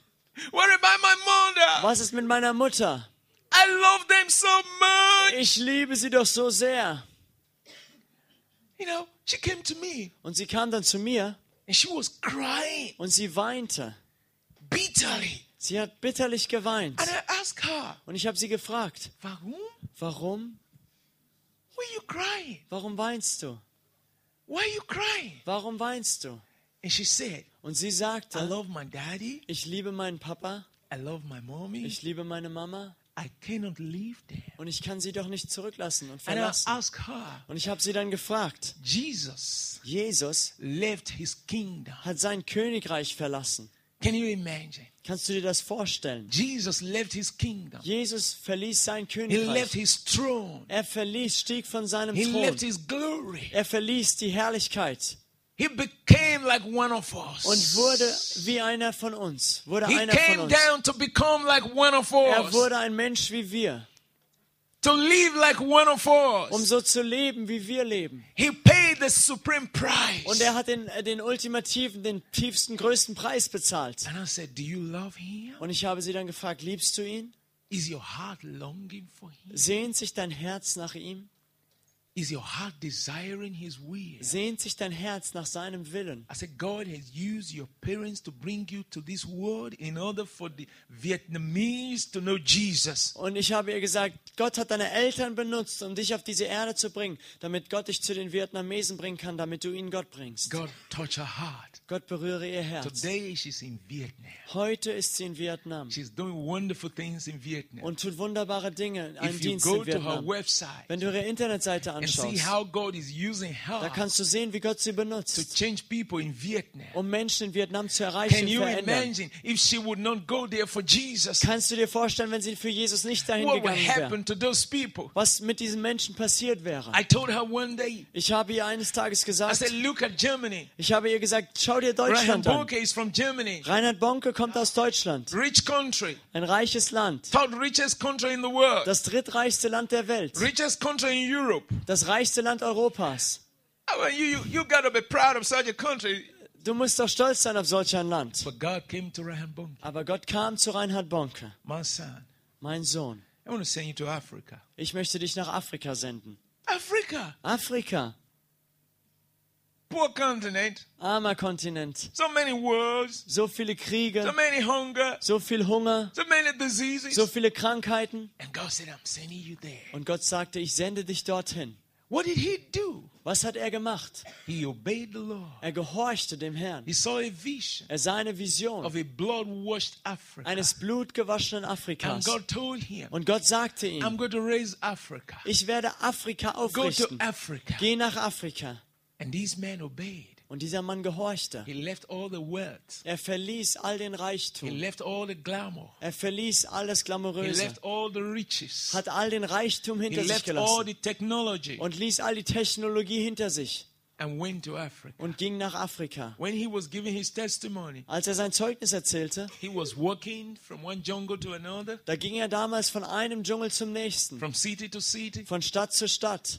What about my mother? Was ist mit meiner Mutter? I love them so much. Ich liebe sie doch so sehr. You know, she came to me Und sie kam dann zu mir and she was crying und sie weinte. bitterly. Sie hat bitterlich geweint. And I asked her, Und ich habe sie gefragt, Warum? warum? Why you crying? Warum weinst du? Why you crying? Warum weinst du? And she said, Und sie I sagte, love my daddy. ich liebe meinen Papa, I love my mommy. ich liebe meine Mama I cannot leave them. und ich kann sie doch nicht zurücklassen und And I verlassen. Und ich habe sie dann gefragt, Jesus Jesus left his kingdom. hat sein Königreich verlassen. Can you imagine? Kannst du dir das vorstellen? Jesus left his kingdom. Jesus verließ sein He left Königreich. his throne. Er verließ, stieg von seinem He left Thron. his glory. Er verließ die Herrlichkeit He became like one of us. und wurde wie einer von uns. Wurde He einer von came uns. down to become like one of Er us. wurde ein Mensch wie wir, To live like one of um us. so zu leben, wie wir leben. He paid the supreme price. Und er hat den, äh, den ultimativen, den tiefsten, größten Preis bezahlt. And I said, Do you love him? Und ich habe sie dann gefragt, liebst du ihn? Is your heart longing for him? Sehnt sich dein Herz nach ihm? Is your heart desiring His will? Sehnt sich dein Herz nach seinem Willen? I said, God has used your parents to bring you to this world in order for the Vietnamese to know Jesus. Und ich habe ihr gesagt, Gott hat deine Eltern benutzt, um dich auf diese Erde zu bringen, damit Gott dich zu den Vietnamesen bringen kann, damit du ihnen Gott bringst. God touch her heart. Gott berühre ihr Herz. Today she's in Vietnam. Heute ist sie in Vietnam She's doing wonderful things in Vietnam. und tut wunderbare Dinge, einen If you Dienst go in to her Vietnam. website Wenn du ihre Internetseite see anschaust, how God is using da kannst du sehen, wie Gott sie to benutzt, change people in Vietnam. um Menschen in Vietnam zu erreichen Can und you verändern. imagine if she would not go there for Jesus? Kannst du dir vorstellen, wenn sie für Jesus nicht dahin gegangen wäre? Was mit diesen Menschen passiert wäre? I told her one day, Ich habe ihr eines Tages I gesagt, ich habe ihr gesagt, schau dir Deutschland an. Reinhard Bonke kommt aus Deutschland, Rich country. ein reiches Land, das drittreichste Land der Welt, Europe. Das reichste Land Europas. I mean, you, you, you got to be proud of such a country. Du musst doch stolz sein auf solch ein Land. But God came to Ryan Bonke, Aber Gott kam zu Reinhard Bonke, my son. mein Sohn. I want to send you to Africa. Ich möchte dich nach Afrika senden. Africa, Afrika, poor continent. armer Kontinent. So many wars, So viele so Kriege, many hunger, so viel Hunger, so many diseases. so viele Krankheiten. And God said, I'm sending you there. Und Gott sagte, ich sende dich dorthin. What did he do? Was hat er gemacht? He obeyed the Lord. Er gehorchte dem Herrn. He saw a vision Er sah eine Vision of a blood washed Africa. eines blutgewaschenen And Afrikas. God told him, Und Gott sagte I'm ihm, going to raise Africa. ich werde Afrika Go to aufrichten. Africa. Geh nach Afrika. And these men obeyed. Und dieser Mann gehorchte. He left all the wealth. Er verließ all den He Reichtum. left all the glamour. Er verließ alles He Glamouröse. left all the riches. Hat all den Reichtum He hinter sich gelassen. the technology Und ließ all die Technologie hinter sich. Und ging nach Afrika. When he was giving his testimony, Als er sein Zeugnis erzählte, he was walking from one jungle to another, da ging er damals von einem Dschungel zum nächsten. from city to city, Von Stadt zu Stadt.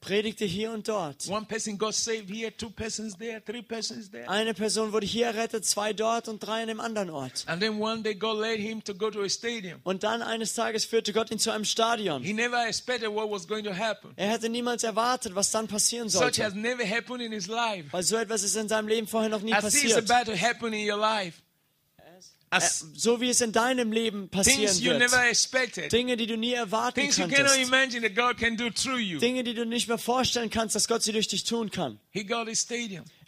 Predigte hier und dort. One person got saved here, two persons there, three persons there. Eine Person wurde hier errettet, zwei dort und drei an dem anderen Ort. And then one day God led him to go to a stadium. Und dann eines Tages führte Gott ihn zu einem Stadion. He never expected what was going to happen. Er hätte niemals erwartet, was dann passieren Such sollte. has never happened in his life. Weil so etwas ist in seinem Leben vorher noch nie passiert. about to happen in your life. Äh, As So wie es in deinem Leben passieren wird. Dinge, die du nie erwarten Things konntest. Dinge, die du nicht mehr vorstellen kannst, dass Gott sie durch dich tun kann.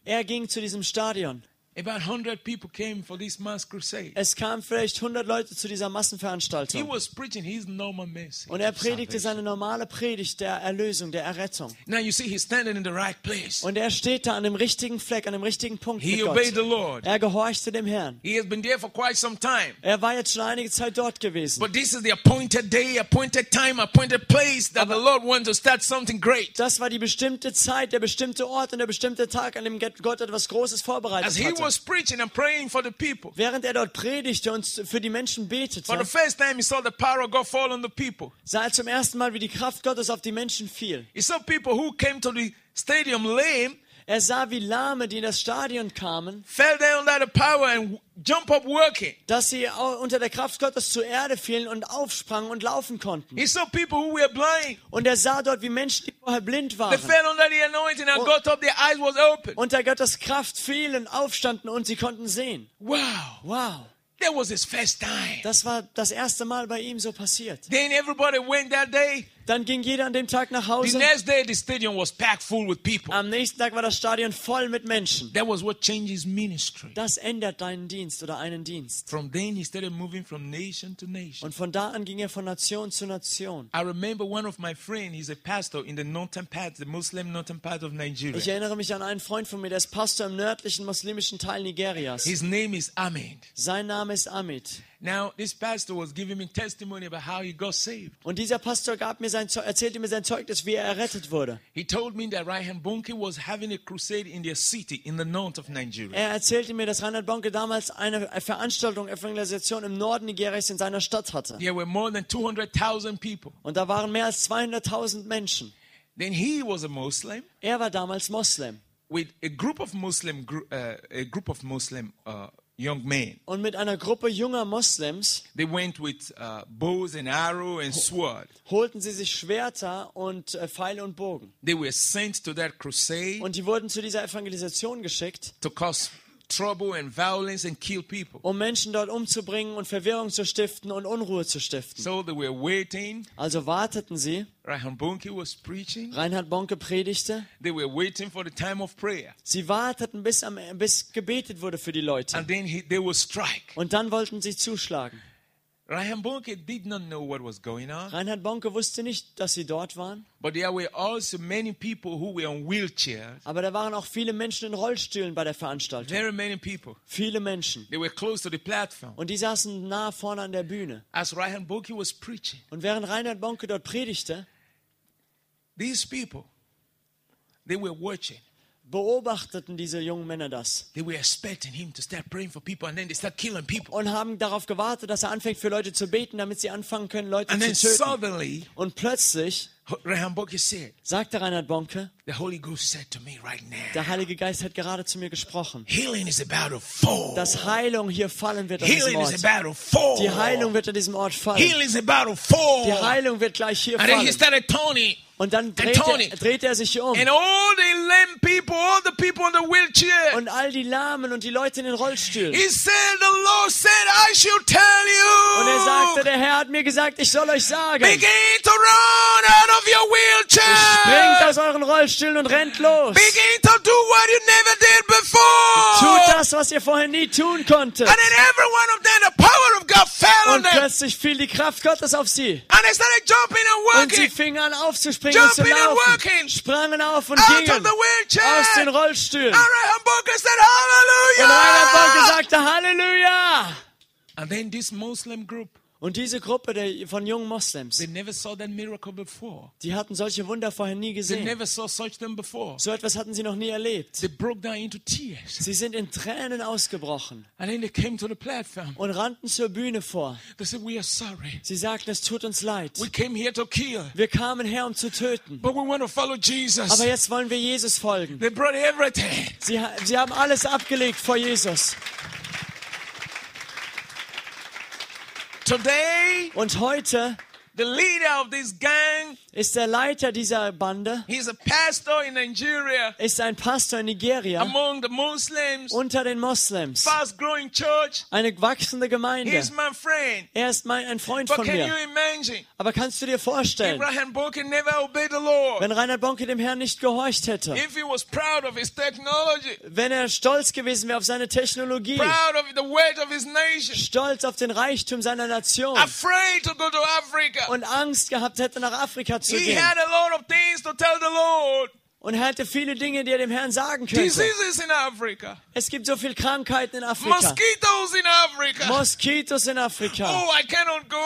Er ging zu diesem Stadion. About 100 people came for this mass crusade. Es kamen vielleicht 100 Leute zu dieser He Massenveranstaltung. was preaching his normal message. Und er predigte seine normale Predigt der Erlösung, der Errettung. Now you see, he's standing in the right place. Und er steht da an dem richtigen Fleck, an dem richtigen Punkt He obeyed the. Lord. Er gehorchte dem Herrn. He has been there for quite some time. Er war jetzt schon einige Zeit dort gewesen. But this is the appointed day, appointed time, appointed place that the Lord wants to start something great. Das war die bestimmte Zeit, der bestimmte Ort und der bestimmte Tag, an dem Gott etwas Großes vorbereitet he hatte. was preaching and praying for the people, Während er dort predigte und für die Menschen for the betete, first time he saw the power of God fall on the people. sah er zum ersten Mal, wie die Kraft Gottes auf die Menschen fiel. He saw people who came to the stadium lame, Er sah, wie Lahme, die in das Stadion kamen, fell down under the power and jump up working. dass sie unter der Kraft Gottes zur Erde fielen und aufsprangen und laufen konnten. He saw people who were blind. Und er sah dort, wie Menschen, die vorher blind They waren, fell under the anointing and got up, their eyes was open. unter Gottes Kraft fielen, aufstanden und sie konnten sehen. Wow. Wow, That was his first time. das war das erste Mal bei ihm so passiert. Then everybody went that day. Dann ging jeder an dem Tag nach The Hause. next day, the stadium was packed full with people. Am nächsten Tag war das Stadion voll mit Menschen. That was what changed his ministry. Das ändert deinen Dienst oder einen Dienst. From then, he started moving from nation to nation. Und von da an ging er von Nation zu Nation. I remember one of my friends, he's a pastor in the northern part, the Muslim northern part of Ich Nigeria. erinnere mich an einen Freund von mir, der ist Pastor im nördlichen muslimischen Teil Nigerias. His name is Ahmed. Sein Name ist Amit. Now, this pastor was giving me testimony about how he got saved. Und dieser Pastor gab mir sein, erzählte mir sein Zeugnis, wie er errettet wurde. He told me that Ryan Bonke was having a crusade in their city in the north of Nigeria. Er erzählte mir, dass Reinhard Bonke damals eine Veranstaltung, Evangelisation im Norden Nigerias in seiner Stadt hatte. There were more than 200,000 people. Und da waren mehr als 200.000 Menschen. Then he was a Muslim Er war damals Moslem. with a group of Muslim, uh, a group of Muslim uh, young men. und mit einer Gruppe junger Moslems They went with uh, bows and arrow and sword. holten sie sich Schwerter und äh, Pfeile und Bogen. They were sent to that crusade Und die wurden zu dieser Evangelisation geschickt, to cause trouble and violence and kill people. um Menschen dort umzubringen und Verwirrung zu stiften und Unruhe zu stiften. So they were waiting. Also warteten sie. Rahan Bonke was preaching. Reinhard Bonke predigte. They were waiting for the time of prayer. Sie warteten, bis, am, bis gebetet wurde für die Leute. And then he, they would strike. Und dann wollten sie zuschlagen. Rahan Bonke did not know what was going on. Reinhard Bonke wusste nicht, dass sie dort waren. But there were also many people who were on wheelchairs. Aber da waren auch viele Menschen in Rollstühlen bei der Veranstaltung. Very many people. Viele Menschen. They were close to the platform. Und die saßen nah vorne an der Bühne. As Rahan Bonke was preaching, Und während Reinhard Bonke dort predigte, these people, they were watching. Beobachteten diese jungen Männer das und haben darauf gewartet, dass er anfängt für Leute zu beten, damit sie anfangen können, Leute And zu töten. suddenly, Und plötzlich Rahan Bonke said, sagte Reinhard Bonke, The Holy Ghost said to me right now, der Heilige Geist hat gerade zu mir gesprochen, healing is about to fall. dass Heilung hier fallen wird an diesem Healing is Ort. about to fall. Die Heilung wird an diesem Ort fallen. Healing is about to fall. Die Heilung wird gleich hier And then he fallen. started turning. Und dann dreht Tony. er, dreht er sich um. And all the lame people, all the people in the wheelchair, Und all die Lahmen und die Leute in den Rollstühlen. he said, The Lord said, I should tell you. Und er sagte, der Herr hat mir gesagt, ich soll euch sagen. Begin to run out of your Springt wheelchair. aus euren Rollstühlen und rennt los. Begin to do what you never did before. Tut das, was ihr vorher nie tun konntet. And then every one of them, the power of God fell on Und them. plötzlich fiel die Kraft Gottes auf sie. And they started jumping and Und sie fingen an aufzuspringen und zu Jumping and laufen. working. Sprangen auf und out of gingen the wheelchair. aus den Rollstühlen. And Reinhard Bonke said, Und Reinhard Bonke Hallelujah. sagte Halleluja. And then this Muslim group, Und diese Gruppe der, von jungen Moslems, die hatten solche Wunder vorher nie They gesehen. never saw such thing before. So etwas hatten sie noch nie erlebt. They broke down into tears. Sie sind in Tränen ausgebrochen And then they came to the platform. und rannten zur Bühne vor. They said, We are sorry. Sie sagten, es tut uns leid. We came here to kill, Wir kamen her, um zu töten. but we want to follow Jesus. Aber jetzt wollen wir Jesus folgen. They brought everything. Sie, sie haben alles abgelegt vor Jesus. Today, Und heute the leader of this gang, ist der Leiter dieser Bande, he's a pastor in Nigeria ist ein Pastor in Nigeria among the Muslims, unter den Moslems. fast growing church. Eine wachsende Gemeinde. He's my friend. Er ist mein, ein Freund But von can you mir. imagine? Aber kannst du dir vorstellen, Abraham Boke never obeyed the Lord. wenn Reinhard Bonke dem Herrn nicht gehorcht hätte, If he was proud of his technology, wenn er stolz gewesen wäre auf seine Technologie, proud of the weight of his nation, stolz auf den Reichtum seiner Nation afraid to go to Africa, und Angst gehabt hätte, nach Afrika zu he gehen. had a lot of things to tell the Lord. Und er hatte viele Dinge, die er dem Herrn sagen könnte. Diseases in Africa, Es gibt so viele Krankheiten in Afrika. mosquitoes in Africa. Moskitos in Afrika. Oh, I cannot go.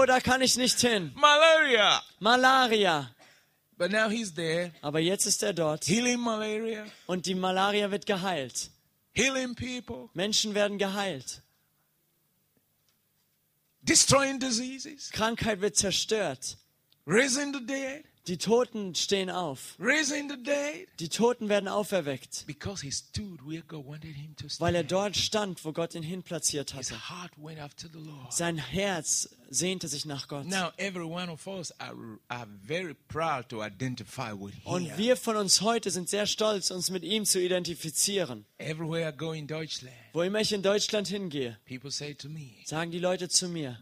Oh, da kann ich nicht hin. Malaria. Malaria. But now he's there, Aber jetzt ist er dort healing malaria, und die Malaria wird geheilt. healing people, Menschen werden geheilt. Destroying diseases, Krankheit wird zerstört. raising the dead, Die Toten stehen auf. raising the dead. Die Toten werden auferweckt, Because he stood where God wanted him to weil er stand. dort stand, wo Gott ihn hinplatziert His hatte. heart went after the Lord. Sein Herz sehnte sich nach Gott. Now, every one of us are, are very proud to identify with Und him. wir von uns heute sind sehr stolz, uns mit ihm zu identifizieren. Everywhere I go in Deutschland, Wo immer ich in Deutschland hingehe, sagen die Leute zu mir,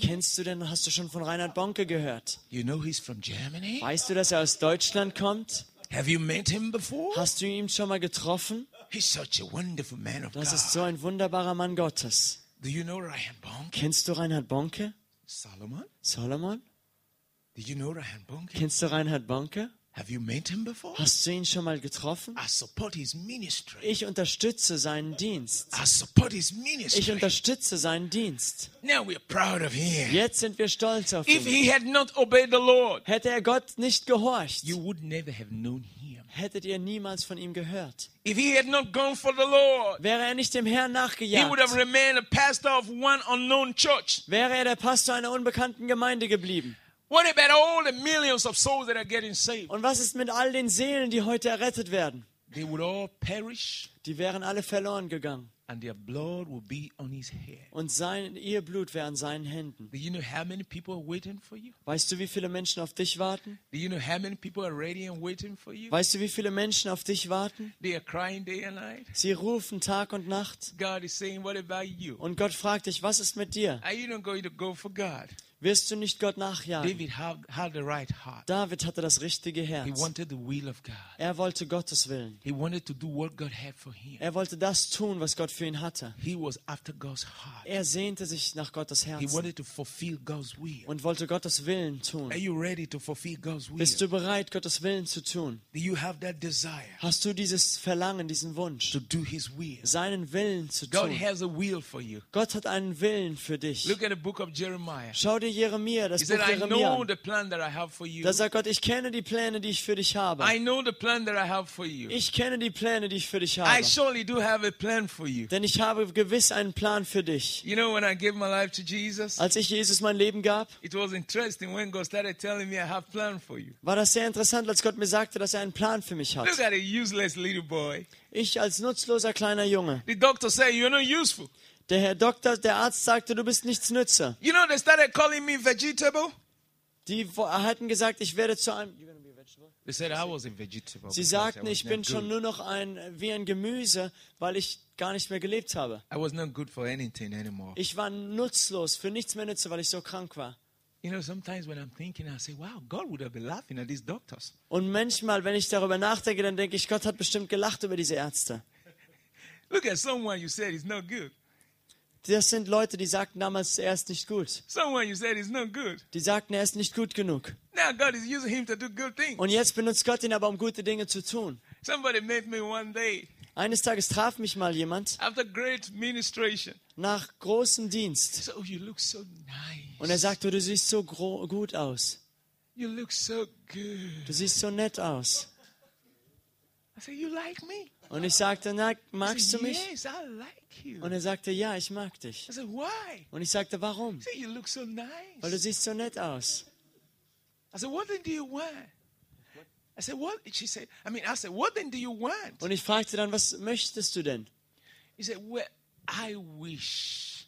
kennst du denn, hast du schon von Reinhard Bonke gehört? You know he's from Germany? Weißt du, dass er aus Deutschland kommt? Have you met him before? Hast du ihn schon mal getroffen? He's such a wonderful man of Das ist so ein wunderbarer Mann Gottes. Do you know Ryan Bone? Kennst du Reinhard Bonke? Solomon? Kennst du Reinhard Bonke? Have you met him before? Hast du ihn schon mal getroffen? I support his ministry. Ich unterstütze seinen Dienst. I support his Ich ministry. unterstütze seinen Dienst. Now we're proud of him. Jetzt sind wir stolz auf If ihn. he had not obeyed the Lord, Hätte er Gott nicht gehorcht, you would never have known him. hättet ihr niemals von ihm gehört. If he had not gone for the Lord, Wäre er nicht dem Herrn he would nachgejagt, have remained a pastor of one unknown church. wäre er der Pastor einer unbekannten Gemeinde geblieben. What about all the millions of souls that are getting saved? Und was ist mit all den Seelen, die heute errettet werden? They would all perish Die wären alle verloren gegangen. and their blood will be on his head. und sein ihr Blut wäre an seinen Händen. Do you know how many people are waiting for you? Weißt du, wie viele Menschen auf dich warten? Do you know how many people are ready and waiting for you? Weißt du, wie viele Menschen auf dich warten? They are crying day and night. Sie rufen Tag und Nacht. God is saying, What about you? Und Gott fragt dich, was ist mit dir? Are you not going to go for God? Wirst du nicht Gott nachjagen? David had, had the right heart. David hatte das richtige He Herz. wanted the will of God. Er wollte Gottes Willen. He wanted to do what God had for him. Er wollte das tun, was Gott für ihn hatte. He was after God's heart. Er sehnte sich nach Gottes He Herzen wanted to fulfill God's will. und wollte Gottes Willen tun. Are you ready to fulfill God's will? Bist du bereit, Gottes Willen zu tun? Do you have that desire Hast du dieses Verlangen, diesen Wunsch, to do His will? seinen Willen zu God tun? has a will for you. Gott hat einen Willen für dich. Look at the book of Jeremiah. Schau dir Jeremia, das He Buch said, Jeremia. Da sagt Gott, ich kenne die Pläne, die ich für dich habe. Ich kenne die Pläne, die ich für dich I habe. surely do have a plan for you. Denn ich habe gewiss einen Plan für dich. You know, when I gave my life to Jesus, Als ich Jesus mein Leben gab, war das sehr interessant, als Gott mir sagte, dass er einen Plan für mich hat. Ich als nutzloser kleiner Junge. The doctor said, You're not useful. Der Herr Doktor, der Arzt sagte, du bist nichts nütze. You know, they started calling me vegetable. Die hatten gesagt, ich werde zu einem. They said I was a vegetable. Sie sagten, was ich not bin schon good. nur noch ein wie ein Gemüse, weil ich gar nicht mehr gelebt habe. I was not good for anything anymore. Ich war nutzlos, für nichts mehr nütze, weil ich so krank war. You know, sometimes when I'm thinking, I say, wow, God would have been laughing at these doctors. Und manchmal, wenn ich darüber nachdenke, dann denke ich, Gott hat bestimmt gelacht über diese Ärzte. Look at someone you said is not good. Das sind Leute, die sagten damals, er ist nicht gut. Die sagten, er ist nicht gut genug. Und jetzt benutzt Gott ihn aber, um gute Dinge zu tun. Eines Tages traf mich mal jemand nach großem Dienst. Oh. Und er sagte, du siehst so gut aus. Du siehst so nett aus. Und ich sagte, magst du mich? Und er sagte, ja, ich mag dich. Und ich sagte, warum? He said, you look so Weil du siehst so nett aus. I said, what then do you want? I said, what? She said, I mean, I said, what then do you want? Und ich fragte dann, was möchtest du denn? He said, well, I wish,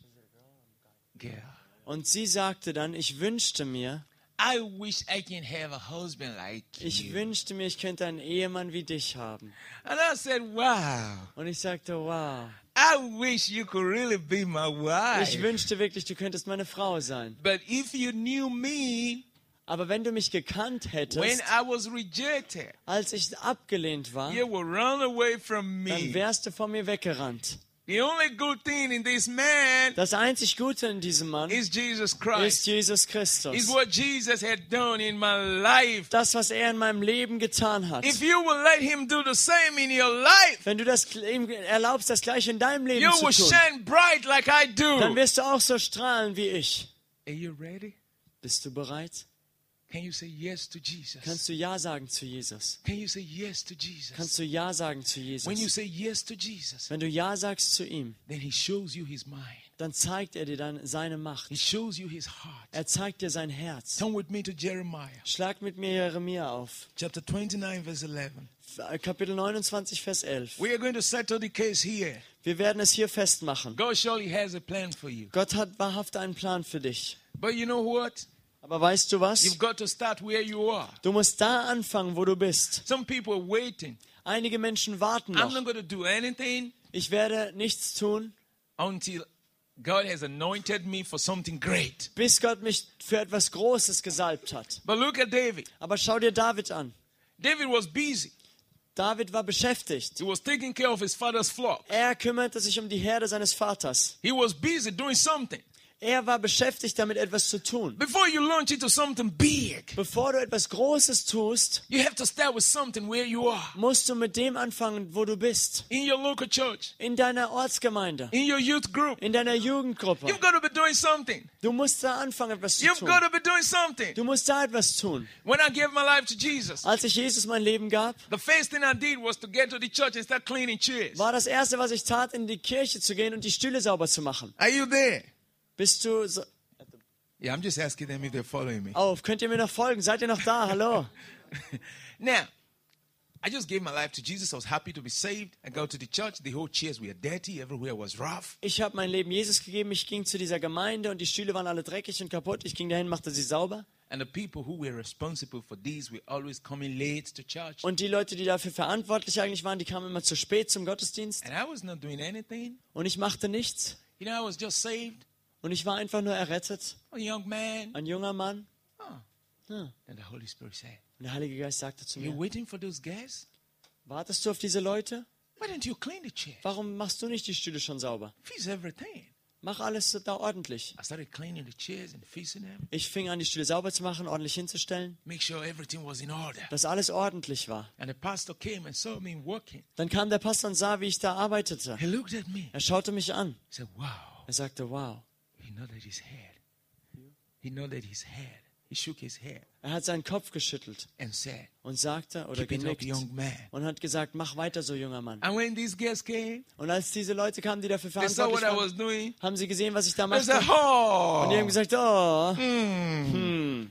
girl, Und sie sagte dann, ich wünschte mir, I wish I can have a husband like ich wünschte mir, ich könnte einen Ehemann wie dich haben. And I said, wow, Und ich sagte, wow, I wish you could really be my ich wünschte wirklich, du könntest meine Frau sein. But if you knew me Aber wenn du mich gekannt when hättest, I was rejected, als ich abgelehnt war, you would run away from dann wärst du von mir weggerannt. Das einzig Gute in diesem Mann Jesus ist. Jesus Is Christus. what Jesus had done in my life. Das, was er in meinem Leben getan hat. If you will let him do the same in your life, Wenn du das ihm erlaubst, das gleich in deinem Leben you zu will tun, shine bright like I dann wirst du auch so strahlen wie ich. Are you ready? Bist du bereit? Can you say yes to Jesus? Kannst du Ja sagen zu Jesus? Can you say yes to Jesus? Kannst du Ja sagen zu When you Jesus? say yes to Jesus, Wenn du Ja sagst zu ihm, then he shows you his mind. dann zeigt er dir dann seine Macht. He shows you his heart. Er zeigt dir sein Herz. Turn with me to Jeremiah Schlag mit mir Jeremia auf. chapter 29, verse 11. Kapitel 29, Vers 11. We are going to settle the case here. Wir werden es hier festmachen. God surely has a plan for you. Gott hat wahrhaft einen Plan für dich. But you know what? Aber weißt du was? You've got to start where you are. Du musst da anfangen, wo du bist. Some people are waiting. Einige Menschen warten I'm noch. not going to do anything Ich werde nichts tun, until God has anointed me for something great. bis Gott mich für etwas Großes gesalbt hat. But look at David. Aber schau dir David an. David was busy. David war beschäftigt. He was taking care of his father's flock. Er kümmerte sich um die Herde seines Vaters. He was busy doing something. Er war beschäftigt damit, etwas zu tun. Before you launch into something big, Bevor du etwas Großes tust, you have to start with something where you are. musst du mit dem anfangen, wo du bist. In your local church, In deiner Ortsgemeinde, in your youth group. in deiner Jugendgruppe. You've got to be doing something. Du musst da anfangen, etwas zu You've tun. got to be doing something. Du musst da etwas tun. When I gave my life to Jesus, Als ich Jesus mein Leben gab, the first thing I did was to get to the church and start cleaning chairs. war das Erste, was ich tat, in die Kirche zu gehen und die Stühle sauber zu machen. Are you there? Bist du so Yeah, I'm just asking them if they're following me. auf? Könnt ihr mir noch folgen? Seid ihr noch da? Hallo? Now, I just gave my life to Jesus. I was happy to be saved. I go to the church. The whole chairs were dirty. Everywhere was rough. Ich habe mein Leben Jesus gegeben. Ich ging zu dieser Gemeinde und die Stühle waren alle dreckig und kaputt. Ich ging dahin, machte sie sauber. And the people who were responsible for this were always coming late to church. Und die Leute, die dafür verantwortlich eigentlich waren, die kamen immer zu spät zum Gottesdienst. And I was not doing anything. Und ich machte nichts. You know, I was just saved. Und ich war einfach nur errettet. A young man. Ein junger Mann. Oh. Ja. And the Holy Spirit said, Und der Heilige Geist sagte zu mir, waiting for those guests? wartest du auf diese Leute? Why don't you clean the chair? Warum machst du nicht die Stühle schon sauber? Mach alles da ordentlich. I started cleaning the chairs and fixing them. Ich fing an, die Stühle sauber zu machen, ordentlich hinzustellen, dass alles ordentlich war. And the pastor came and saw me working. Dann kam der Pastor und sah, wie ich da arbeitete. He looked at me. Er schaute mich an. He said, Wow. Er sagte, wow. Nodded his head. He nodded his head. He shook his head Er hat seinen Kopf geschüttelt and said, und sagte oder genickt young man. und hat gesagt, mach weiter so, junger Mann. And when these guests came, Und als diese Leute kamen, die dafür verantwortlich what I waren, was doing. haben sie gesehen, was ich da They said, machte. Und die haben Oh, gesagt, oh,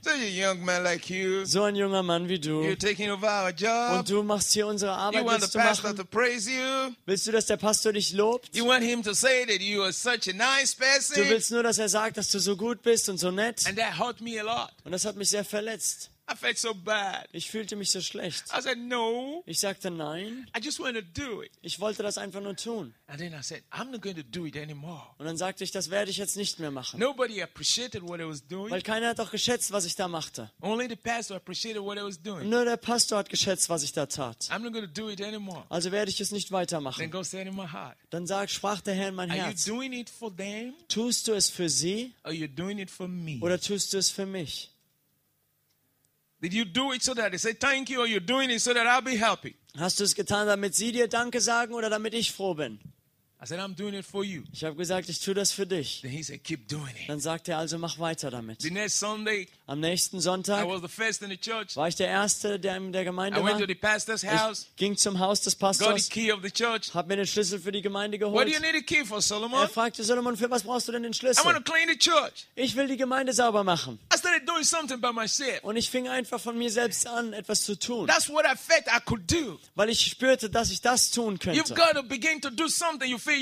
a young man like you. so ein junger Mann wie du. You're taking over our job. Und du machst hier unsere You Arbeit, willst du pastor machen? to praise you. Willst du, dass der Pastor dich lobt? You want him to say that you are such a nice Du person. willst nur, dass er sagt, dass du so gut bist und so nett. And that hurt me a lot. Und das hat mich sehr verletzt. I felt so bad. Ich fühlte mich so schlecht. I said, No, Ich sagte nein. I just to do it. Ich wollte das einfach nur tun. And then I said, I'm not going to do it anymore. Und dann sagte ich, das werde ich jetzt nicht mehr machen. Nobody appreciated what I was doing. Weil keiner hat auch geschätzt, was ich da machte. Only the pastor appreciated what I was Und doing. nur der Pastor hat geschätzt, was ich da tat. I'm not going to do it anymore. Also werde ich es nicht Then weitermachen. God said in my heart, Dann sag, sprach der Herr in mein Are you Herz. doing it for them Tust du es für sie or you doing it for me? oder tust du es für mich? Did you do it so that they say thank you or you're doing it so that I'll be happy? Hast du es getan, damit sie dir Danke sagen oder damit ich froh bin? I said, I'm doing it for you. Ich habe gesagt, ich tue das für dich. Then he said, Keep doing it. Dann sagt er also, mach weiter damit. The next Sunday, Am nächsten I Sonntag was the first in the church. war ich der Erste, der in der Gemeinde I went war. to the pastor's house, Ich ging zum Haus des Pastors, habe mir den Schlüssel für die Gemeinde geholt. for, Er fragte Solomon, für was brauchst du denn den I want to Schlüssel? clean the church. Ich will die Gemeinde sauber machen. I started doing something by myself. Und ich fing einfach von mir selbst an, etwas zu tun, That's what I felt I could do. weil ich spürte, dass ich das tun You've könnte. got to begin to do something you feel.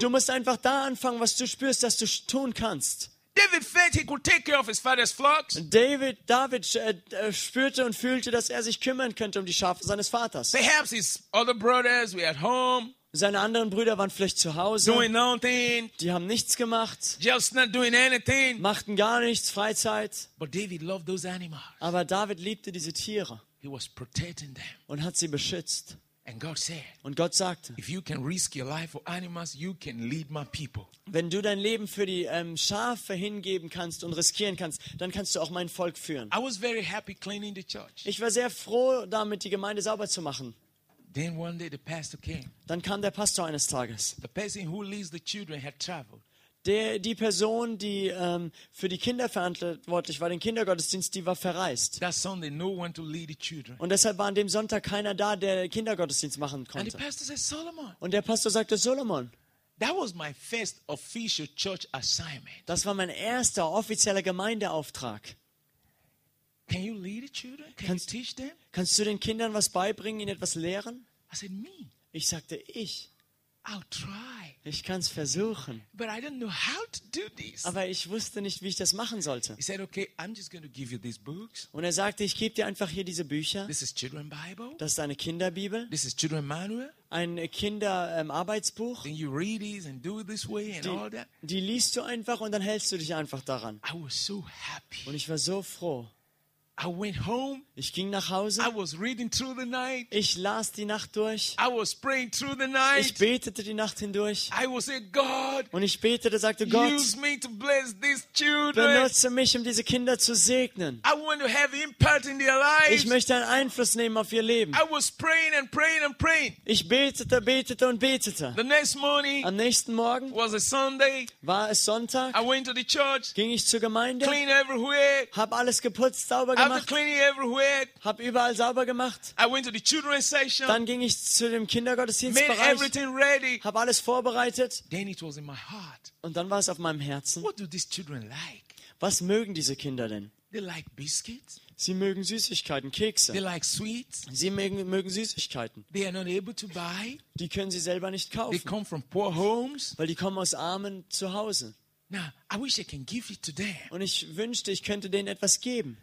Du musst einfach da anfangen, was du spürst, dass du tun kannst. David felt he could take care of his father's flocks. David, David äh, äh, spürte und fühlte, dass er sich kümmern könnte um die Schafe seines Vaters. Perhaps his other brothers were at home Seine anderen Brüder waren vielleicht zu Hause, doing nothing, die haben nichts gemacht, just not doing anything. machten gar nichts, Freizeit. But David loved those animals. Aber David liebte diese Tiere He was protecting them. und hat sie beschützt. And God said, Und Gott sagte, If you can risk your life for animals, you can lead my people. wenn du dein Leben für die ähm, Schafe hingeben kannst und riskieren kannst, dann kannst du auch mein Volk führen. I was very happy cleaning the church. Ich war sehr froh, damit die Gemeinde sauber zu machen. Then one day the pastor came. Dann kam der Pastor eines Tages. The person who leads the children had traveled. Der, die Person, die ähm, für die Kinder verantwortlich war, den Kindergottesdienst, die war verreist. That Sunday, no one to lead the children. Und deshalb war an dem Sonntag keiner da, der Kindergottesdienst machen And the konnte. pastor said, Solomon, Und der Pastor sagte, Solomon, that was my first official church assignment. das war mein erster offizieller Gemeindeauftrag. Can you lead the children? Can Kannst- you teach them? Kannst du den Kindern was beibringen, ihnen etwas lehren? I said, Me. Ich sagte, ich. I'll try. Ich kann es versuchen. But I don't know how to do this. Aber ich wusste nicht, wie ich das machen sollte. He said, Okay, I'm just going to give you these books. Und er sagte, ich gebe dir einfach hier diese Bücher. This is Children Bible. Das ist eine Kinderbibel, This is Children Manual. ein Kinderarbeitsbuch. Then you read these and do it this way and all that. Die liest du einfach und dann hältst du dich einfach daran. I was so happy. Und ich war so froh. I went home. Ich ging nach Hause. I was reading through the night. Ich las die Nacht durch. I was praying through the Ich night. betete die Nacht hindurch. I was saying, God, Und ich betete, sagte Gott, use me to bless these children. benutze mich, um diese Kinder zu segnen. I want to have impact in their Ich lives. möchte einen Einfluss nehmen auf ihr Leben. I was praying and praying and praying. Ich betete, betete und betete. The next morning Am nächsten Morgen was a Sunday. war es Sonntag, I went to the church, ging ich zur Gemeinde, clean everywhere. hab alles geputzt, sauber After gemacht, cleaning everywhere, hab überall sauber gemacht. I went to the children's section, Dann ging ich zu dem Kindergottesdienstbereich, everything ready. hab alles vorbereitet Then it was in my heart. und dann war es auf meinem Herzen. What do these children like? Was mögen diese Kinder denn? They like biscuits. Sie mögen Süßigkeiten, Kekse. They like sweets. Sie mögen, mögen Süßigkeiten. They are not able to buy. Die können sie selber nicht They kaufen, come from poor homes. weil die kommen aus armen Zuhause. Now, I wish I can give it to them. Und ich wünschte, ich könnte denen etwas geben.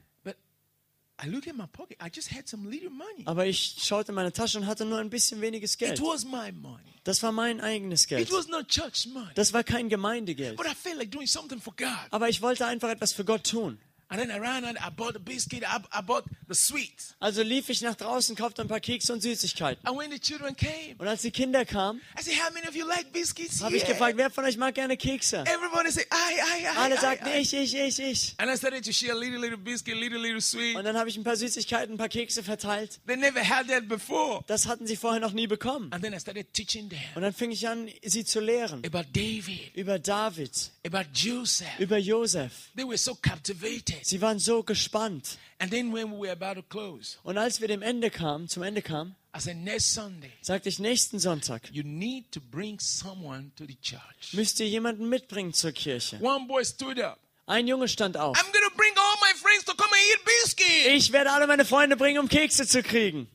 Aber ich schaute in meine Tasche und hatte nur ein bisschen weniges It Geld. was my money. Das war mein eigenes Geld. It was not church money. Das war kein Gemeindegeld. But I felt like doing something for God. Aber ich wollte einfach etwas für Gott tun. And then I ran and I bought the biscuit. I, I bought the sweets. Also lief ich nach draußen, kaufte ein paar Kekse und Süßigkeiten. And when the children came, Und als die Kinder kamen, I said, How many of you like biscuits? habe ich gefragt, wer von euch mag gerne Kekse? Everybody said, I, I, I. Alle sagten, ich, ich, ich, ich. And I started to share little, little biscuit, little, little sweet. Und dann habe ich ein paar Süßigkeiten, ein paar Kekse verteilt. They never had that before. Das hatten sie vorher noch nie bekommen. And then I started teaching them Und dann fing ich an, sie zu lehren. about David, Über David, about Joseph. über Josef. They were so captivated. Sie waren so gespannt. And then when we were about to close, Und als wir dem Ende kamen, zum Ende kamen, I said, Next Sunday, sagte ich, nächsten Sonntag you need to bring someone to the church. müsst ihr jemanden mitbringen zur Kirche. One boy stood up. Ein Junge stand auf. I'm going to bring all my friends to come and eat biscuit. Ich werde alle meine Freunde bringen, um Kekse zu kriegen.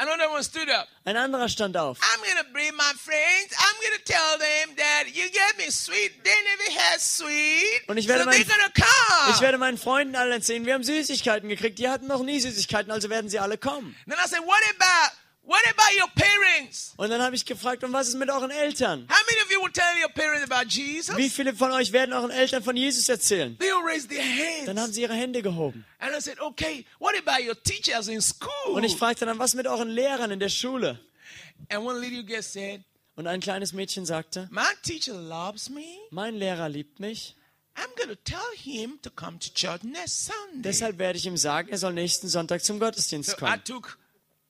Another one stood up. Ein anderer stand auf. I'm to bring my friends. I'm to tell them that you gave me sweet. They never had sweet. Und ich so werde they're mein- going to come. Ich werde meinen Freunden alle erzählen, wir haben Süßigkeiten gekriegt. Die hatten noch nie Süßigkeiten, also werden sie alle kommen. then I said, what about, what about your parents? Und dann habe ich gefragt, und was ist mit euren Eltern? How many of you will tell your parents about Jesus? Wie viele von euch werden euren Eltern von Jesus erzählen? They all raised their hands. Dann haben sie ihre Hände gehoben. And I said, okay, what about your teachers in school? Und ich fragte dann, was mit euren Lehrern in der Schule? and one little girl said, Und ein kleines Mädchen sagte, my teacher loves me. mein Lehrer liebt mich. I'm going to tell him to come to church next Sunday. Deshalb werde ich ihm sagen, er soll nächsten Sonntag zum Gottesdienst so I kommen. took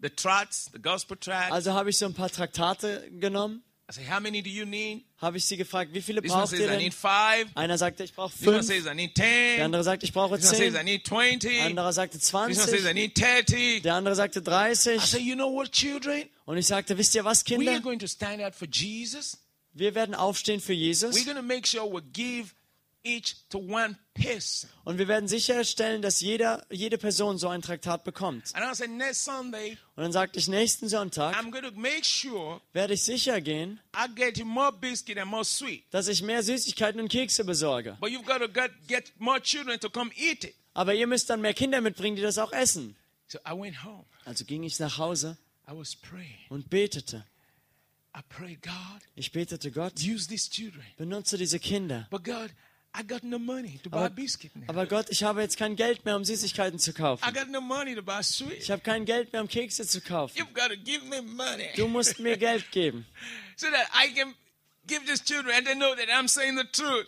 the tracts, the gospel tract. Also habe ich so ein paar Traktate genommen, I said, how many do you need? habe ich sie gefragt, wie viele This braucht ihr denn? Einer sagte, ich brauche fünf. says I need Der andere sagte, ich brauche zehn. Der andere sagte This one says I 20. need thirty. Der andere sagte I 30. said, you know what, children? Und ich sagte, wisst ihr was, We are Kinder? going to stand out for Jesus. Wir werden aufstehen für Jesus We're going to make sure we give each to one person. und wir werden sicherstellen, dass jeder, jede Person so ein Traktat bekommt. And I said, next Sunday, Und dann sagte ich, nächsten Sonntag I'm going to make sure werde ich sicher gehen, I get you more biscuit and more sweet. dass ich mehr Süßigkeiten und Kekse besorge. But you've got to get, get more children to come eat it. Aber ihr müsst dann mehr Kinder mitbringen, die das auch essen. So I went home. Also ging ich nach Hause I was praying. und betete. I prayed, God, Ich betete, Gott, benutze diese Kinder. But God, I got no money to buy Aber, biscuit now. aber Gott, ich habe jetzt kein Geld mehr, um Süßigkeiten zu kaufen. I got no money to buy sweet. Ich habe kein Geld mehr, um Kekse zu kaufen. You've got to give me money Du musst mir Geld geben, so that I can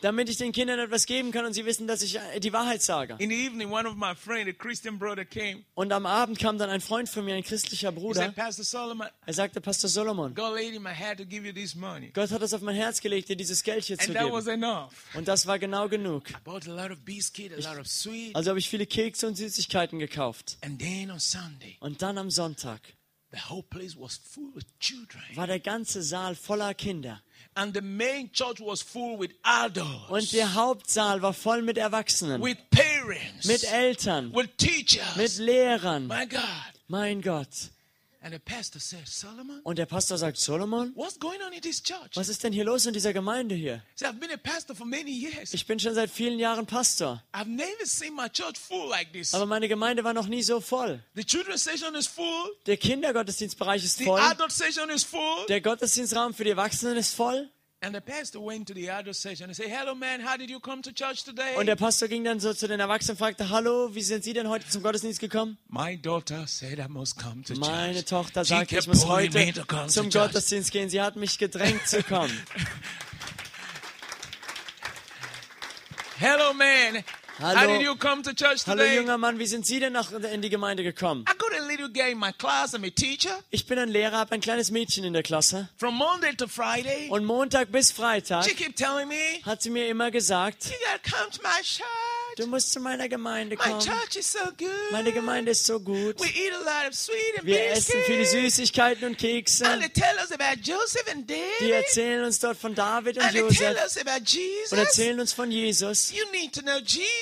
damit ich den Kindern etwas geben kann und sie wissen, dass ich äh, die Wahrheit sage. In the evening, one of my friends, a Christian brother, came. Und am Abend kam dann ein Freund von mir, ein christlicher He Bruder. said, Pastor Solomon, Er sagte, Pastor Solomon, God laid in my heart to give you this money. Gott hat es auf mein Herz gelegt, dir dieses Geld hier zu And that was geben. enough. Und das war genau genug. I bought a lot of biscuit, a lot of sweet. Also habe ich viele Kekse und Süßigkeiten gekauft. And then on Sunday, Und dann am Sonntag war der ganze Saal voller Kinder. And the main church was full with adults, Und der Hauptsaal war voll mit Erwachsenen, with parents, mit Eltern, with teachers. mit Lehrern. My God. Mein Gott. And the pastor said, Solomon, Und der Pastor sagt, Solomon, what's going on in this church? was ist denn hier los in dieser Gemeinde hier? Ich bin schon seit vielen Jahren Pastor, I've never seen my church full like this. aber meine Gemeinde war noch nie so voll. The children's session is full. Der Kindergottesdienstbereich ist voll, der Gottesdienstraum für die Erwachsenen ist voll. And the pastor went to the adult session and said, Hello, man, how did you come to church today? Und der Pastor ging dann so zu den Erwachsenen und fragte, hallo, wie sind Sie denn heute zum Gottesdienst gekommen? My daughter said I must come to Meine. Tochter sagte, ich muss heute zum. Gottesdienst gehen. Sie hat mich gedrängt zu kommen. Hello, man. How Hallo. did you come to church Hallo today? junger Mann, wie sind Sie denn nach, in die Gemeinde gekommen? I got a little girl in my class. I'm a teacher. Ich bin ein Lehrer, habe ein kleines Mädchen in der Klasse. From Monday to Friday, Und Montag bis Freitag she kept telling me, hat sie mir immer gesagt, you gotta come to my church. du musst zu meiner Gemeinde My kommen. church is so good. Meine Gemeinde ist so gut. We eat a lot of sweet and Wir essen viele. Süßigkeiten und Kekse. And they tell us about Joseph and Die David. erzählen uns dort von David und And they tell us about und Jesus. erzählen uns von Jesus. You need to know Jesus.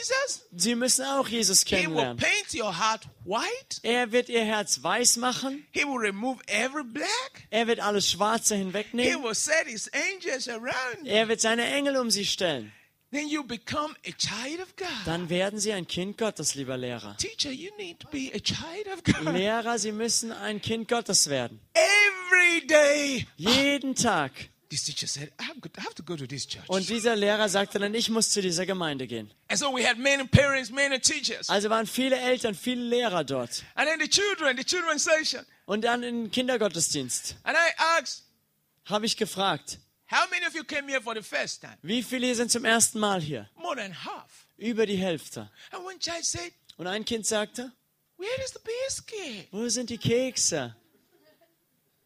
Sie müssen auch Jesus He will kennenlernen. paint your heart white. Er wird ihr Herz weiß machen. He will remove every black. Er wird alles Schwarze He hinwegnehmen. will set his angels around. Er wird seine Engel um sie stellen. Then you become a child of God. Dann werden sie ein Kind Gottes, lieber Lehrer. Teacher, you need to be a child of God. Lehrer, sie müssen ein Kind Gottes werden. Every day. Jeden Tag. This teacher said, I have, go- I have to go to this church. Und dieser Lehrer sagte dann, ich muss zu dieser Gemeinde gehen. And so we had many parents, many teachers. Also waren viele Eltern, viele Lehrer dort. And then the children, the children's session. Und dann im Kindergottesdienst And I asked, habe ich gefragt, how many of you came here for the first time? wie viele hier sind zum ersten Mal hier? More than half. Über die Hälfte. And one child said, Und ein Kind sagte, where is the biscuit? wo sind die Kekse?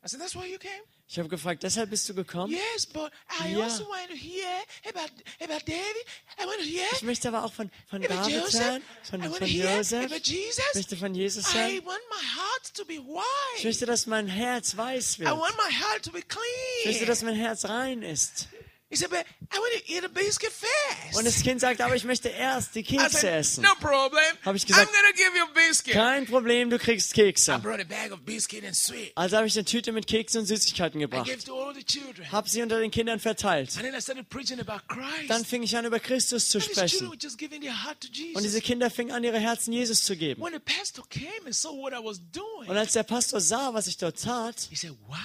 I said, that's why you came? Ich habe gefragt, deshalb bist du gekommen? Yes, but I Ja. also want to hear about, about David. I want to hear Ich möchte aber auch von, von David Joseph. hören, I von, to von Josef. Ich möchte von Jesus I hören. want my heart to be Ich white. möchte, dass mein Herz weiß I wird. want my heart to be Ich möchte, clean. dass mein Herz rein ist. He said, but I want to eat the biscuit first. Und das Kind sagt, aber ich möchte erst die I Kekse said, essen. no problem. Hab ich I'm gesagt, going to give you a biscuit. Kein Problem, du kriegst I Kekse. brought a bag of biscuit and sweet. Also habe ich eine Tüte mit Keksen und Süßigkeiten I gebracht. gave to all the children. Hab sie unter den Kindern verteilt. And then I started preaching about Christ. Dann fing ich an, über Christus zu and these children sprechen. were just giving their heart to Und diese Jesus. Kinder fingen an, ihre Herzen Jesus zu geben. When the pastor came and saw what I was doing, Und als der Pastor sah, was ich dort tat, he said, wow,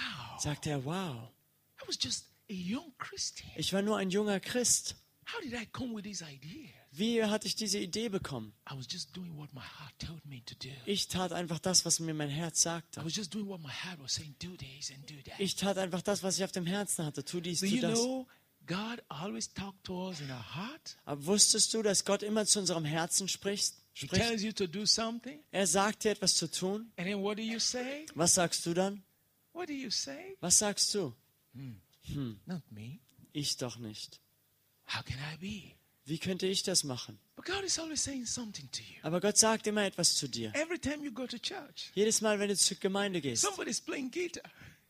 sagte er, wow, I was just a. ich war nur ein junger Christ. Wie hatte ich diese Idee bekommen? I was just doing what my heart told me to do. Ich tat einfach das, was mir mein Herz sagte. Ich tat einfach das, was ich auf dem Herzen hatte. Tu dies, tu das. Aber wusstest du, dass Gott immer zu unserem Herzen spricht? He spricht? tells you to do something, Er sagt dir etwas zu tun. and then what do you say? Was sagst du dann? What do you say? Was sagst du? Not me. Ich doch nicht. How can I be? Wie könnte ich das machen? Aber Gott sagt immer etwas zu dir. Every time you go to church, Jedes Mal, wenn du zur Gemeinde gehst, somebody's playing guitar,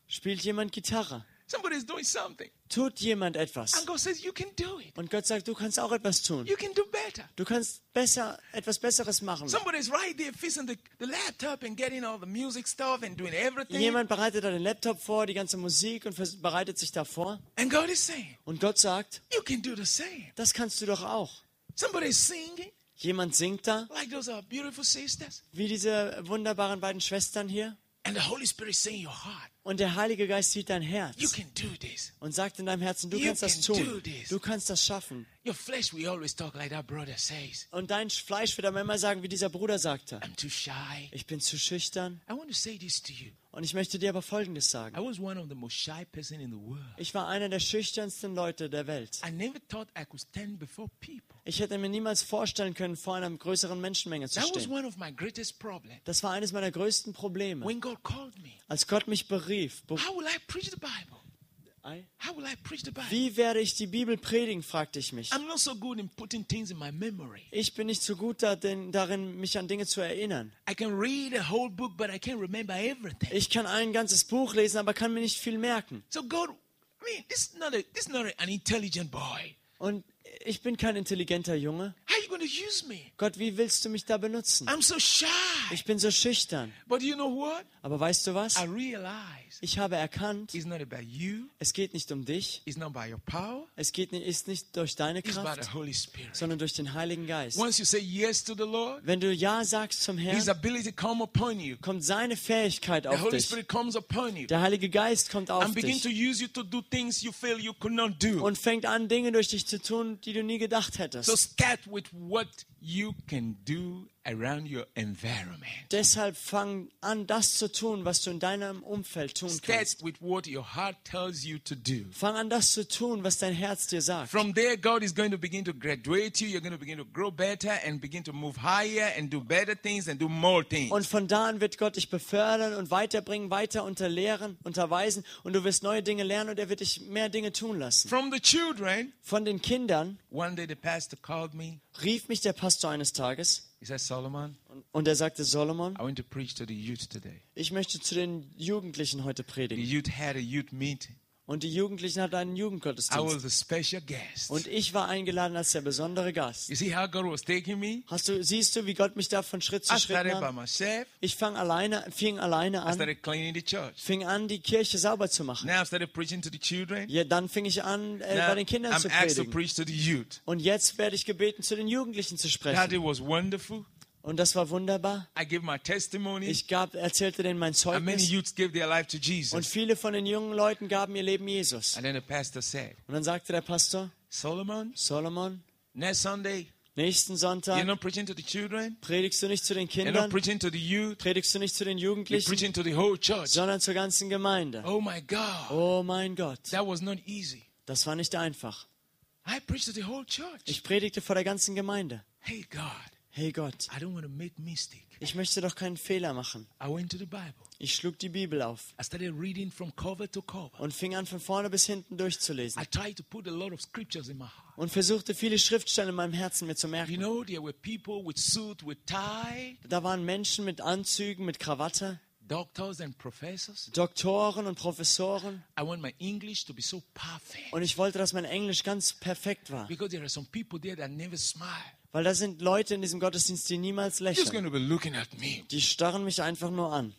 spielt jemand Gitarre. Somebody's doing something, Tut jemand etwas. and God says, You can do it. Und Gott sagt, du kannst auch etwas tun. You can do better. Du kannst besser, etwas Besseres machen. Somebody's right there fixing the, the laptop and getting all the music stuff and doing everything. Jemand bereitet da den Laptop vor, die ganze Musik und bereitet sich da vor. And God is saying, Und Gott sagt, You can do the same. das kannst du doch auch. Somebody's singing, Jemand singt da, like those are beautiful sisters. wie diese wunderbaren beiden Schwestern hier. And the Holy Spirit is saying your heart. Und der Heilige Geist sieht dein You Herz can do this. und sagt in deinem Herzen, du You kannst das tun. Du kannst das schaffen. Your flesh will always talk like that brother says. Und dein Fleisch wird aber immer sagen, wie dieser Bruder sagte. I'm too shy. Ich bin zu schüchtern. I want to say this to you. Und ich möchte dir aber Folgendes sagen. I was one of the most shy person in the world. Ich war einer der schüchternsten Leute der Welt. I never thought I could stand before people. Ich hätte mir niemals vorstellen können, vor einer größeren Menschenmenge zu That was stehen. one of my greatest problems. Das war eines meiner größten Probleme. When God called me, Als Gott mich berief, be how will I preach the Bible? How will I preach the Bible? wie werde ich die Bibel predigen, fragte ich mich. I'm not so good in putting things in my memory. Ich bin nicht so gut darin, mich an Dinge zu erinnern. I can read a whole book, but I can't remember everything. Ich kann ein ganzes Buch lesen, aber kann mir nicht viel merken. So God, I mean, this is not a, this is not an intelligent boy. Und ich bin kein intelligenter Junge. Gott, wie willst du mich da benutzen? I'm so shy. Ich bin so schüchtern. But you know what? Aber weißt du was? I realize Ich habe erkannt, it's not about you. es geht nicht um dich. It's not by your power. Es geht, ni- ist nicht durch deine Kraft, sondern durch den Heiligen Geist. Once you say yes to the Lord, Wenn du Ja sagst zum Herrn, you. kommt seine Fähigkeit The auf Holy dich. Spirit comes upon you Der Heilige Geist kommt auf dich to use you to do things you feel you could not do. und fängt an, Dinge durch dich zu tun, die du nie gedacht So hättest. start with what you can do. Deshalb fang an, das zu tun, was du in deinem Umfeld tun Start kannst. with what your heart tells you to do. Fang an, das zu tun, was dein Herz dir sagt. From there, God is going to begin to graduate you. You're going to begin to grow better and begin to move higher and do better things and do more things. Und von da an wird Gott dich befördern und weiterbringen, weiter unterlehren, unterweisen und du wirst neue Dinge lernen und er wird dich mehr Dinge tun lassen. From the children, Von den Kindern one day the pastor called me. rief mich der Pastor eines Tages He said, Solomon, und- er sagte, Solomon, I want to preach to the youth today. ich möchte zu den Jugendlichen heute The predigen. youth had a youth meeting. Und die Jugendlichen hatten einen I Jugendgottesdienst. was a special guest. Und ich war eingeladen als der besondere Gast. You see how God was taking me? Hast du, siehst du, wie Gott mich da von Schritt zu I Schritt nahm? Ich fang alleine, fing alleine an, started cleaning the church. fing an, die Kirche sauber zu machen. Now I started preaching to the children. Ja, dann fing ich an, äh, Now bei den Kindern I'm zu asked to predigen. preach to the youth. Und jetzt werde ich gebeten, zu den Jugendlichen zu sprechen. Und das war wunderbar. I gave my testimony. Ich gab, erzählte denen mein Zeugnis. Und viele von den jungen Leuten gaben ihr Leben Jesus. And then the pastor said, Und dann sagte der Pastor, Solomon, Solomon, next Sunday, nächsten you're Sonntag not preaching to the children, predigst du nicht zu den you're not Kindern, preaching to the youth, predigst du nicht zu den Jugendlichen, preaching to the whole church. sondern zur ganzen Gemeinde. Oh my God. Oh mein Gott, That was not easy. das war nicht einfach. I preached to the whole church. Ich predigte vor der ganzen Gemeinde. Hey God, Hey Gott, I don't want to make mistake. ich möchte doch keinen Fehler machen. I went to the Bible. Ich schlug die Bibel auf I started reading from cover to cover. und fing an, von vorne bis hinten durchzulesen. I tried to put a lot of scriptures in my heart. Und versuchte, viele Schriftstellen in meinem Herzen mir zu You merken. know, there were people with suit, with tie, Da waren Menschen mit Anzügen, mit Krawatte, doctors and professors. Doktoren und Professoren. I want my English to be so perfect. Und ich wollte, dass mein Englisch ganz perfekt war. Because there are some people there that never smile. Weil da sind Leute in diesem Gottesdienst, die niemals lächeln. going to be looking at me. Die starren mich einfach nur an.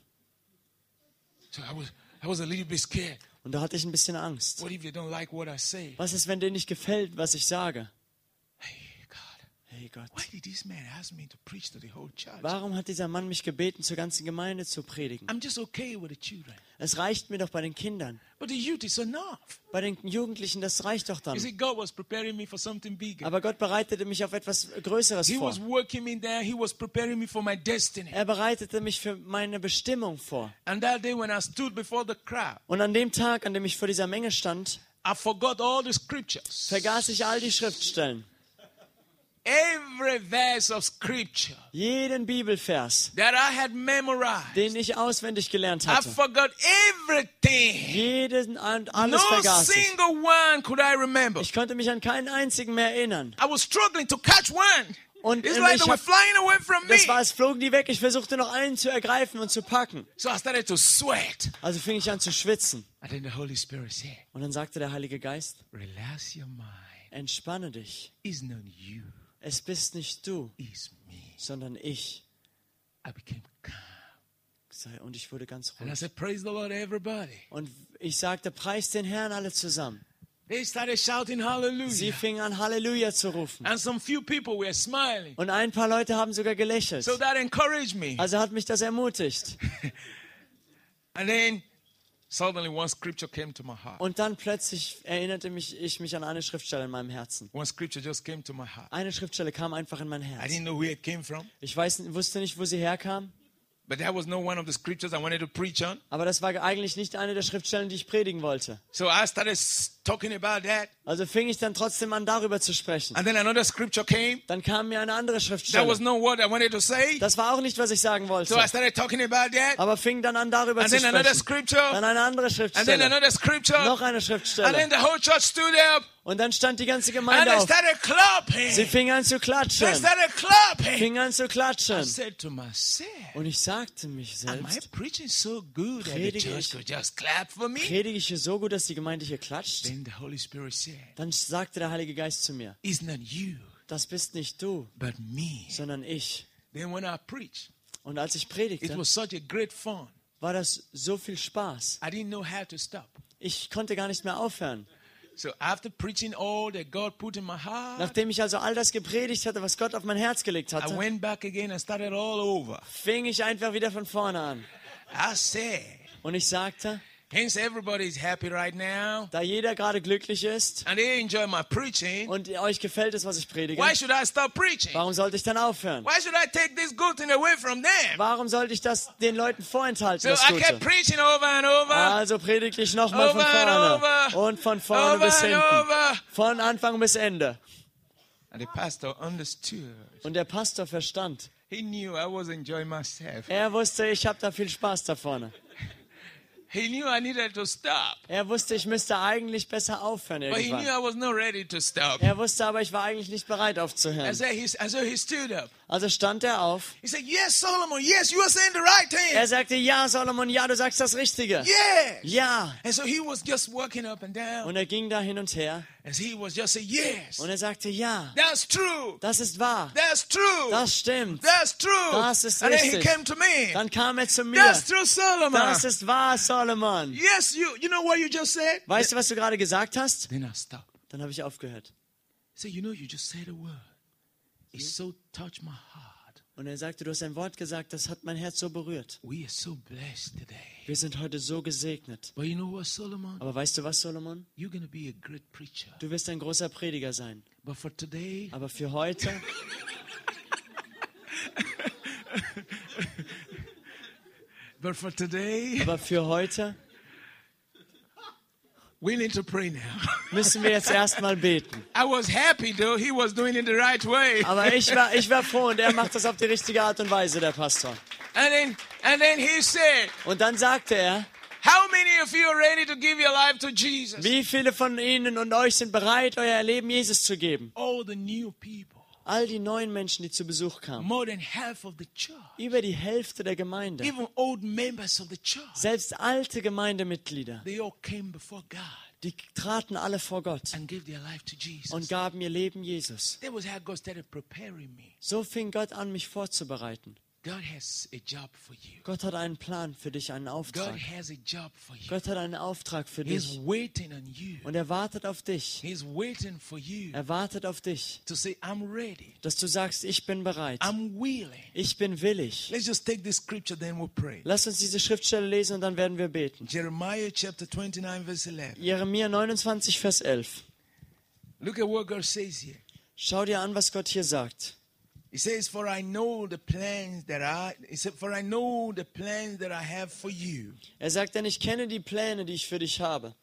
So I was, I was a little bit scared. Und da hatte ich ein bisschen Angst. What if you don't like what I say? Was ist, wenn dir nicht gefällt, was ich sage? Whole church? warum hat dieser Mann mich gebeten, zur ganzen Gemeinde zu predigen? I'm just okay with the children. Es reicht mir doch bei den Kindern. But the youth is enough. Bei den Jugendlichen, das reicht doch dann. see, God was preparing me for something bigger. Aber Gott bereitete mich auf etwas Größeres He vor. was working me there. He was preparing me for my destiny. Er bereitete mich für meine Bestimmung vor. And that day when I stood before the crowd, Und an dem Tag, an dem ich vor dieser Menge stand, vergaß ich all die Schriftstellen. Every verse of scripture Jeden Bibelvers, that I had memorized. den ich auswendig gelernt I hatte. forgot everything. Jeden und No alles vergaß ich. single one could I remember. Ich konnte mich an keinen einzigen mehr erinnern. I was struggling to catch one. Und It's ich like they were hab, flying away from me. das war, es flogen die weg. Ich versuchte noch einen zu ergreifen und zu packen. So I started to sweat. Also fing ich an zu schwitzen. And then the Holy Spirit said, Und dann sagte der Heilige Geist, Relax your mind. entspanne dich. It's not you, Es bist nicht du, sondern ich. Und ich wurde ganz ruhig. said, Praise the Lord, everybody. Und ich sagte, preis den Herrn alle zusammen. They started shouting Sie fingen an, Halleluja zu rufen. And some few people were smiling. Und ein paar Leute haben sogar gelächelt. So that encouraged me. Also hat mich das ermutigt. And then suddenly one scripture came to my heart. Und dann plötzlich erinnerte mich, ich mich an eine Schriftstelle in meinem Herzen. One scripture just came to my heart. Eine Schriftstelle kam einfach in mein I Herz. didn't know where it came from, Ich weiß, wusste nicht, wo sie herkam, but that was not one of the scriptures I wanted to preach on. aber das war eigentlich nicht eine der Schriftstellen, die ich predigen wollte. So I started talking about that. Also fing ich dann trotzdem an, darüber zu sprechen. And then another scripture came. Dann kam mir eine andere That was Schriftstelle. not what I wanted to say. Das war auch nicht, was ich sagen So I wollte. started talking about that. Aber fing dann an, darüber And zu then another sprechen. scripture. Dann eine andere And then Schriftstelle. another scripture. Noch eine And then Schriftstelle. the whole church stood up. Und dann stand die ganze And Gemeinde auf. started Sie clapping. fing an zu klatschen. started clapping. Fing an zu I klatschen. said to myself, Und ich sagte mich selbst, ich- predige ich hier so gut, dass die Gemeinde hier klatscht? Then the Holy Spirit said, Dann sagte der Heilige Geist zu mir, It's not you, das bist nicht du, but me. sondern ich. Then when I preached, Und als ich it predigte, was such a great fun. war das so viel Spaß. I didn't know how to stop. Ich konnte gar nicht mehr aufhören. So after preaching all that God put in my heart, Nachdem ich also all das gepredigt hatte, was Gott auf mein Herz gelegt I hatte, went back again and started all over. fing ich einfach wieder von vorne an. Und ich sagte, Hence, everybody is happy right now. Da jeder gerade glücklich ist And they enjoy my preaching. und euch gefällt es, was ich predige, Why should I stop preaching? warum sollte ich dann aufhören? Why should I take this good thing away from them? Warum sollte ich das den Leuten vorenthalten, So das I kept Gute? preaching over and over, Also predige ich nochmal von vorne und von vorne over bis hinten, von Anfang bis Ende. And the pastor understood. Und der Pastor verstand. He knew I was enjoying myself. Er wusste, ich habe da viel Spaß da vorne. He knew I needed to stop. Er wusste, ich müsste eigentlich besser aufhören But he knew. I was not ready to stop. Er wusste aber, ich war eigentlich nicht bereit And aufzuhören. so he, and so he stood up. Also stand er auf. He said, Yes, Solomon, yes, you are saying the right thing. Er sagte, ja, Solomon, ja, du sagst das Richtige. Yes. Ja. And so he was just walking up and down. Und er ging da hin und her And he was just saying, Yes, und er sagte, ja, that's true. das ist wahr. That's true. Das stimmt. That's true. Das ist and then he richtig. came to me. Dann kam er zu mir. That's true, Solomon. Das ist wahr, Solomon. yes, you you know what you just said? Weißt du, was du gerade gesagt hast? Then I stopped. Dann habe ich aufgehört. So you know you just said a word. It so touched my heart. Und er sagte, du hast ein Wort gesagt, das hat mein Herz so berührt. So. Wir sind heute so gesegnet. But you know what, Solomon? Aber weißt du was, Solomon? Du wirst ein großer Prediger sein. Today, Aber für heute, aber für heute we need to pray now. müssen wir jetzt erstmal beten. I was happy though. He was doing it the right way. Aber ich war, ich war froh und er macht das auf die richtige Art und Weise, der Pastor. And then, and then he said, Und dann sagte er, How many of you are ready to give your life to Jesus? wie viele von Ihnen und euch sind bereit, euer Leben Jesus zu geben? All the new people, All die neuen Menschen, die zu Besuch kamen. Über die Hälfte der Gemeinde. Selbst alte Gemeindemitglieder. Die traten alle vor Gott und gaben ihr Leben Jesus. So fing Gott an, mich vorzubereiten. God has a job for you. Gott hat einen Plan für dich, einen God Auftrag. has a job for you. Gott hat einen Auftrag für He's dich. waiting on you. Und er wartet auf dich. He's waiting for you Er wartet auf dich, to say, I'm ready. dass du sagst, ich bin bereit. I'm willing. Ich bin willig. Let's just take this scripture, then we'll pray. Lass uns diese Schriftstelle lesen und dann werden wir beten. Jeremiah chapter 29, verse 11. Jeremia 29, Vers 11. Look at what God says here. Schau dir an, was Gott hier sagt. He says, For I know the plans that I he said, For I know the plans that I have for you. Er sagt, denn ich kenne die Pläne, die ich für dich habe.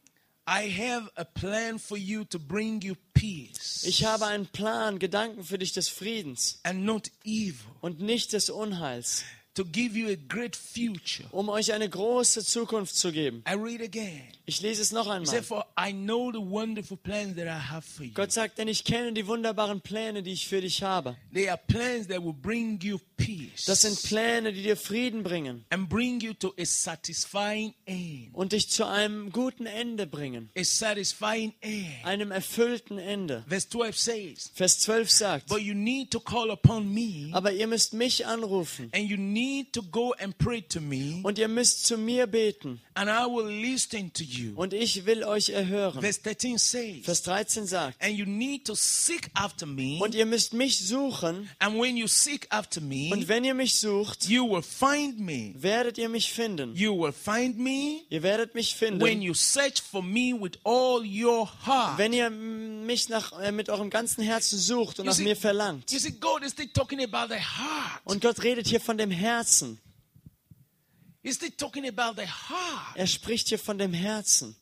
I have a plan for you to bring you peace Ich habe einen Plan, Gedanken für dich des Friedens and not evil, und nicht des Unheils, to give you a great future. um euch eine große Zukunft zu geben. I read again. Ich lese es noch He einmal. said, For I know the wonderful plans that I have for you. Gott sagt, denn ich kenne die wunderbaren Pläne, die ich für dich habe. They are plans that will bring you peace Das sind Pläne, die dir Frieden bringen and bring you to a satisfying end. und dich zu einem guten Ende bringen, A satisfying end. einem erfüllten Ende. Verse 12 says, Vers 12 sagt, But you need to call upon me, aber ihr müsst mich anrufen and you need to go and pray to me, und ihr müsst zu mir beten and I will listen to you. und ich will euch erhören. Verse 13 says, Vers 13 sagt, And you need to seek after me, und ihr müsst mich suchen and when you seek after me, und wenn ihr mich sucht, you will find me. werdet ihr mich finden. You will find me Ihr werdet mich when finden, you search for me with all your heart. wenn ihr mich nach, äh, mit eurem ganzen Herzen sucht und You nach see- mir verlangt. You see, God is still talking about the heart. Und Gott redet hier von dem Herzen. He's still talking about the heart. Er spricht hier von dem Herzen.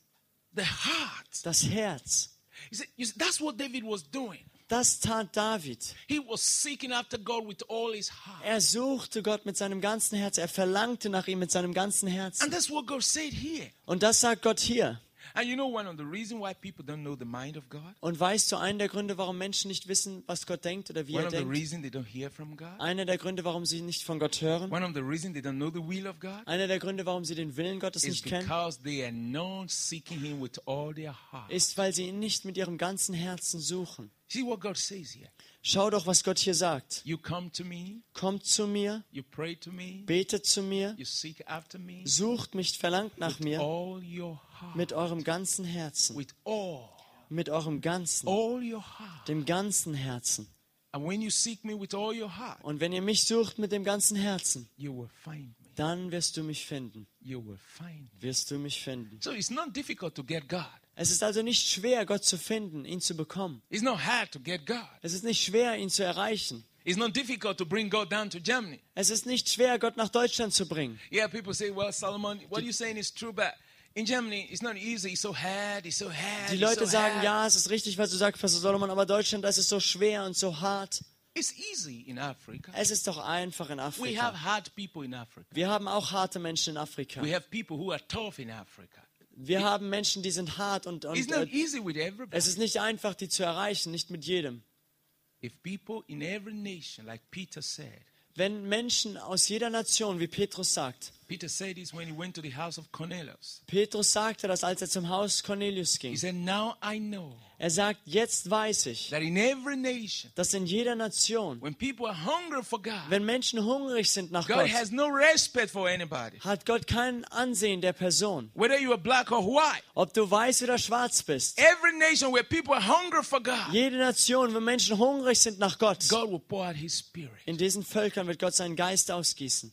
Das Herz. You see, you see, that's what David was doing. Das tat David. He was seeking after God with all his heart. Er suchte Gott mit seinem ganzen Herzen. Er verlangte nach ihm mit seinem ganzen Herzen. And that's what God said here. Und das sagt Gott hier. And you know one of the reasons why people don't know the mind of God? Und weißt du einen der Gründe, warum Menschen nicht wissen, was Gott denkt oder wie One er of the denkt? Einer der Gründe, warum sie nicht von Gott hören? Einer der Gründe, warum sie den Willen Gottes nicht kennen? because they are not seeking Him with all their heart. Ist, weil sie ihn nicht mit ihrem ganzen Herzen suchen. See what God says here. Schau doch, was Gott hier sagt. You come to me, Kommt zu mir, me, betet zu mir, me sucht mich, verlangt nach mir heart. mit eurem ganzen Herzen. All, Mit eurem ganzen, heart. dem ganzen Herzen. And when you seek me with all your heart, Und wenn ihr mich sucht mit dem ganzen Herzen, dann wirst du mich finden. Wirst du mich finden. So it's not difficult to get God. Es ist also nicht schwer, Gott zu finden, ihn zu bekommen. It's not hard to get God. Es ist nicht schwer, ihn zu erreichen. It's not difficult to bring God down to Germany. Es ist nicht schwer, Gott nach Deutschland zu bringen. Yeah, people say, well, Solomon, what you're saying is true, but in Germany, it's not easy. It's so hard. It's so hard. Die Leute so sagen, hard. ja, es ist richtig, was du sagst, Pastor Solomon, aber Deutschland, das ist so schwer und so hart. It's easy in Africa. Es ist doch einfach in We Afrika. have hard people in Africa. Wir haben auch harte Menschen in Afrika. We have people who are tough in Africa. Wir haben Menschen, die sind hart und, It's und not äh, easy with everybody. es ist nicht einfach, die zu erreichen, nicht mit jedem. If people in every nation, like Peter said, Wenn Menschen aus jeder Nation, wie Petrus sagt, Peter said this when he went to the house of Cornelius. Petrus sagte das, als er zum Haus Cornelius He ging. said, Now I know Er sagt, jetzt weiß ich, that in every nation, dass in jeder Nation, when people are hungry for God, wenn Menschen hungrig sind nach God Gott, has no respect for anybody. hat Gott kein Ansehen der Person. Whether you are black or white, Ob du weiß oder schwarz bist. every nation where people are hungry for God, Jede Nation, wo Menschen hungrig sind nach Gott, God will pour out His Spirit. in diesen Völkern wird Gott seinen Geist ausgießen.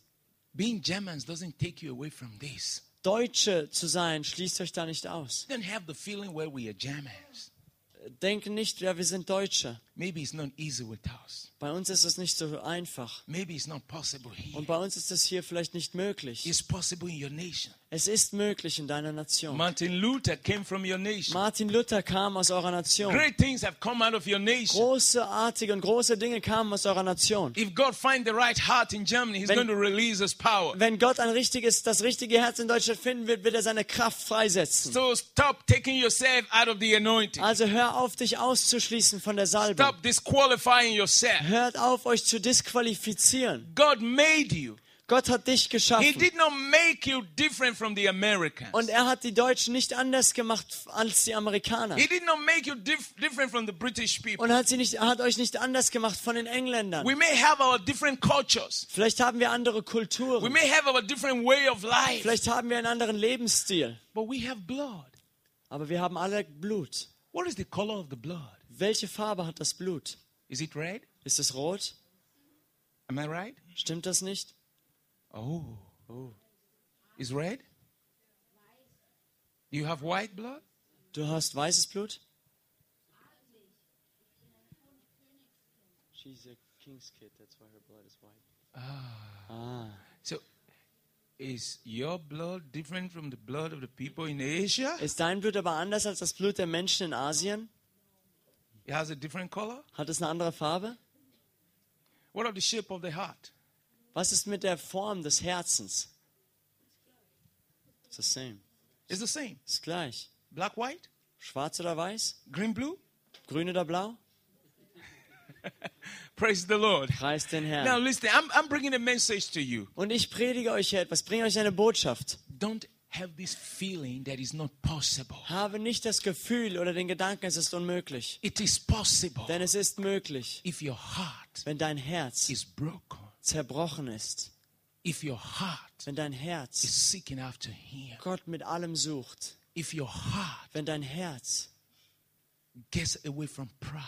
Being Germans doesn't take you away from this. Deutsche zu sein, schließt euch da nicht aus. Don't have the feeling where we are Germans. Denken nicht, ja, wir sind Deutsche. Maybe it's not easy with us. Bei uns ist es nicht so einfach. Maybe it's not possible here. Und bei uns ist es hier vielleicht nicht möglich. It's possible in your nation. Es ist möglich in deiner Nation. Martin Luther came from your nation. Martin Luther kam aus eurer Nation. Great things have come out of your nation. Großartige und große Dinge kamen aus eurer Nation. If God finds the right heart in Germany, He's Wenn- going to release His power. Wenn Gott ein richtiges, das richtige Herz in Deutschland finden wird, wird er seine Kraft freisetzen. So stop taking yourself out of the anointing. Also hör auf, dich auszuschließen von der Salbung. Stop disqualifying yourself. Hört auf, euch zu disqualifizieren. God made you. Gott hat dich He geschaffen. did not make you different from the Americans. Und er hat die Deutschen nicht anders gemacht als die Amerikaner. He did not make you dif- different from the British people. Und hat, sie nicht, er hat euch nicht anders gemacht von den Engländern. We may have our different cultures. Vielleicht haben wir andere We Kulturen. may have our different way of life. Vielleicht haben wir einen anderen Lebensstil. But we have blood. Aber wir haben alle Blut. What is the color of the blood? Welche Farbe hat das Blut? Is it red? Ist es rot? Am I right? Stimmt das nicht? Oh. Oh. Is red? You have white blood? Du hast weißes Blut? She's a king's kid, that's why her blood is white. Ah. So is your blood different from the blood of the people in Asia? Ist dein Blut aber anders als das Blut der Menschen in Asien? It has a different color? Hat es eine andere Farbe? What of the shape of the heart? Was ist mit der Form des Herzens? It's the same. It's the same. Ist gleich. Black, white, Schwarz oder weiß? green, blue. Grün oder blau? Praise the Lord. Preis den Now Herrn. listen, I'm, I'm bringing a message to you. Und ich predige euch hier etwas, bringe euch eine Botschaft. Don't have this feeling that is not possible. Habe nicht das Gefühl oder den Gedanken, es ist unmöglich. It is possible Denn es ist möglich, if your heart wenn dein Herz is broken, zerbrochen ist. if your heart Wenn dein Herz is seeking after Him, Gott mit allem sucht. if your heart Wenn dein Herz gets away from pride,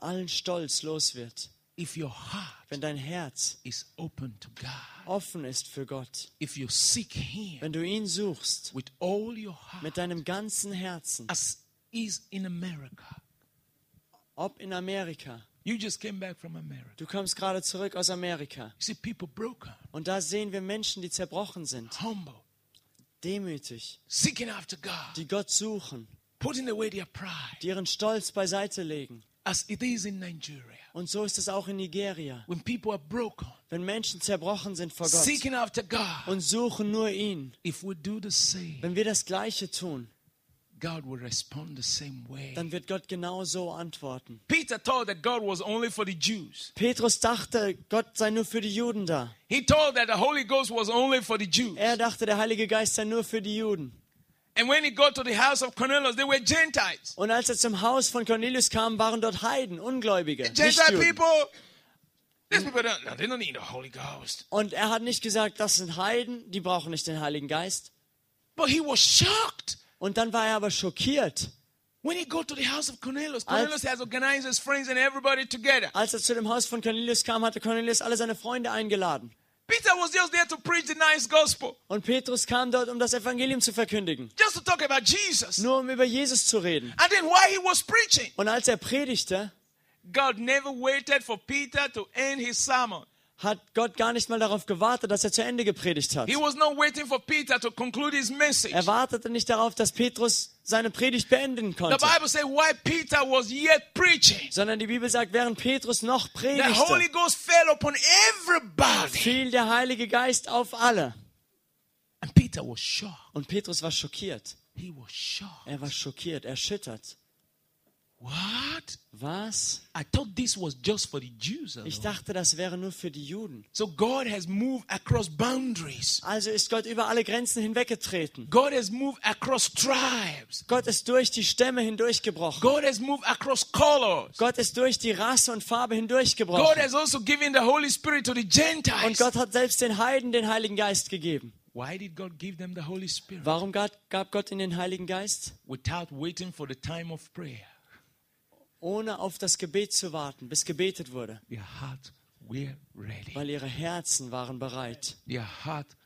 allen Stolz los wird. If your heart Wenn dein Herz is open to God, offen ist für Gott. if you seek Him Wenn du ihn suchst with all your heart, mit deinem ganzen Herzen. as is in America. Ob in Amerika. You just came back from America. Du kommst gerade zurück aus Amerika. You see people broken, Und da sehen wir Menschen, die zerbrochen sind. humble, Demütig. seeking after God, Die Gott suchen. putting away their pride, Die ihren Stolz beiseite legen. As it is in Nigeria. Und so ist es auch in Nigeria. When people are broken, Wenn Menschen zerbrochen sind vor Gott seeking after God, und suchen nur ihn. if we do the same, Wenn wir das Gleiche tun, God will respond the same way. dann wird Gott genau so antworten. Peter thought that God was only for the Jews. Petrus dachte, Gott sei nur für die Juden da. He thought that the Holy Ghost was only for the Jews. Er dachte, der Heilige Geist sei nur für die Juden. Und als er zum Haus von Cornelius kam, waren dort Heiden, Ungläubige, Gentile people, these people don't, no, they don't need the Holy Ghost. Und er hat nicht gesagt, das sind Heiden, die brauchen nicht den Heiligen Geist. But he was shocked Und dann war er aber schockiert, when he got to the house of Cornelius. Cornelius has organized his friends and everybody together. als er zu dem Haus von Cornelius kam, hatte Cornelius alle seine Freunde eingeladen. Peter was just there to preach the nice gospel, Und Petrus kam dort, um das Evangelium zu verkündigen. just to talk about Jesus. Nur um über Jesus zu reden. And then while he was preaching, Und als er predigte, God never waited for Peter to end his sermon. Hat Gott gar nicht mal darauf gewartet, dass er zu Ende gepredigt hat. He was not waiting for Peter to conclude his message. Er wartete nicht darauf, dass Petrus seine Predigt beenden The konnte. Bible says while Peter was yet preaching, Sondern die Bibel sagt, während Petrus noch predigte, fiel der Heilige Geist auf alle. And Peter was shocked. Und Petrus war schockiert. He was shocked. Er war schockiert, erschüttert. What? Was? I thought this was just for the Jews. alone. Ich dachte, das wäre nur für die Juden. So God has moved across boundaries. Also ist Gott über alle Grenzen hinweggetreten. God has moved across tribes. Gott ist durch die Stämme hindurchgebrochen. God has moved across colors. Gott ist durch die Rasse und Farbe God hindurchgebrochen. has also given the Holy Spirit to the Und Gentiles. Gott hat selbst den Heiden den Heiligen Geist gegeben. Why did God give them the Holy Spirit? Warum gab gab Gott ihnen den Heiligen Geist? Without waiting for the time of prayer. Ohne auf das Gebet zu warten, bis gebetet wurde. Weil ihre Herzen waren bereit. Was ready.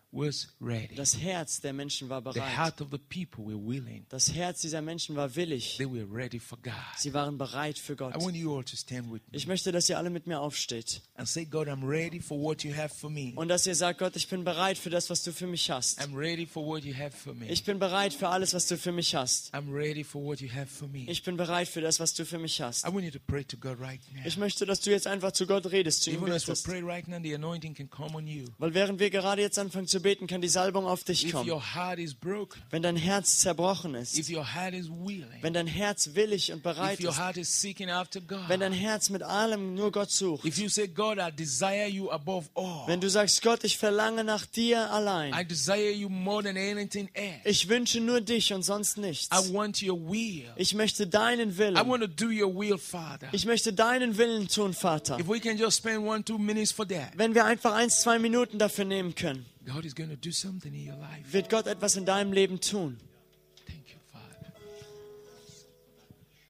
Das Herz der Menschen war The bereit. heart of the people were willing. Das Herz dieser Menschen war willig. They were ready for God. Sie waren bereit für I Gott. want you all to stand with me Ich möchte, dass ihr alle mit mir aufsteht. and say, God, I'm ready for what you have for me. Und dass ihr sagt, Gott, ich bin bereit für das, was du für mich hast. I'm ready for what you have for me. Ich bin bereit für alles, was du für mich hast. I'm ready for what you have for me. Ich bin bereit für das, was du für mich hast. I want you to pray to God right now. Ich möchte, dass du jetzt einfach zu Gott redest, zu ihm betest. Weil während wir gerade jetzt anfangen zu beten, kann die Salbung auf dich If kommen. your heart is broken, Wenn dein Herz zerbrochen ist, wenn dein Herz willig und bereit ist, wenn dein Herz mit allem nur Gott sucht, wenn du sagst, Gott, ich verlange nach dir allein, desire you more than anything else. ich wünsche nur dich und sonst nichts. Ich möchte deinen Willen. Ich möchte deinen Willen tun, Vater. If we can just spend one, two minutes for that, Wenn wir einfach ein, zwei Minuten dafür nehmen können, Wird Gott etwas in deinem Leben tun.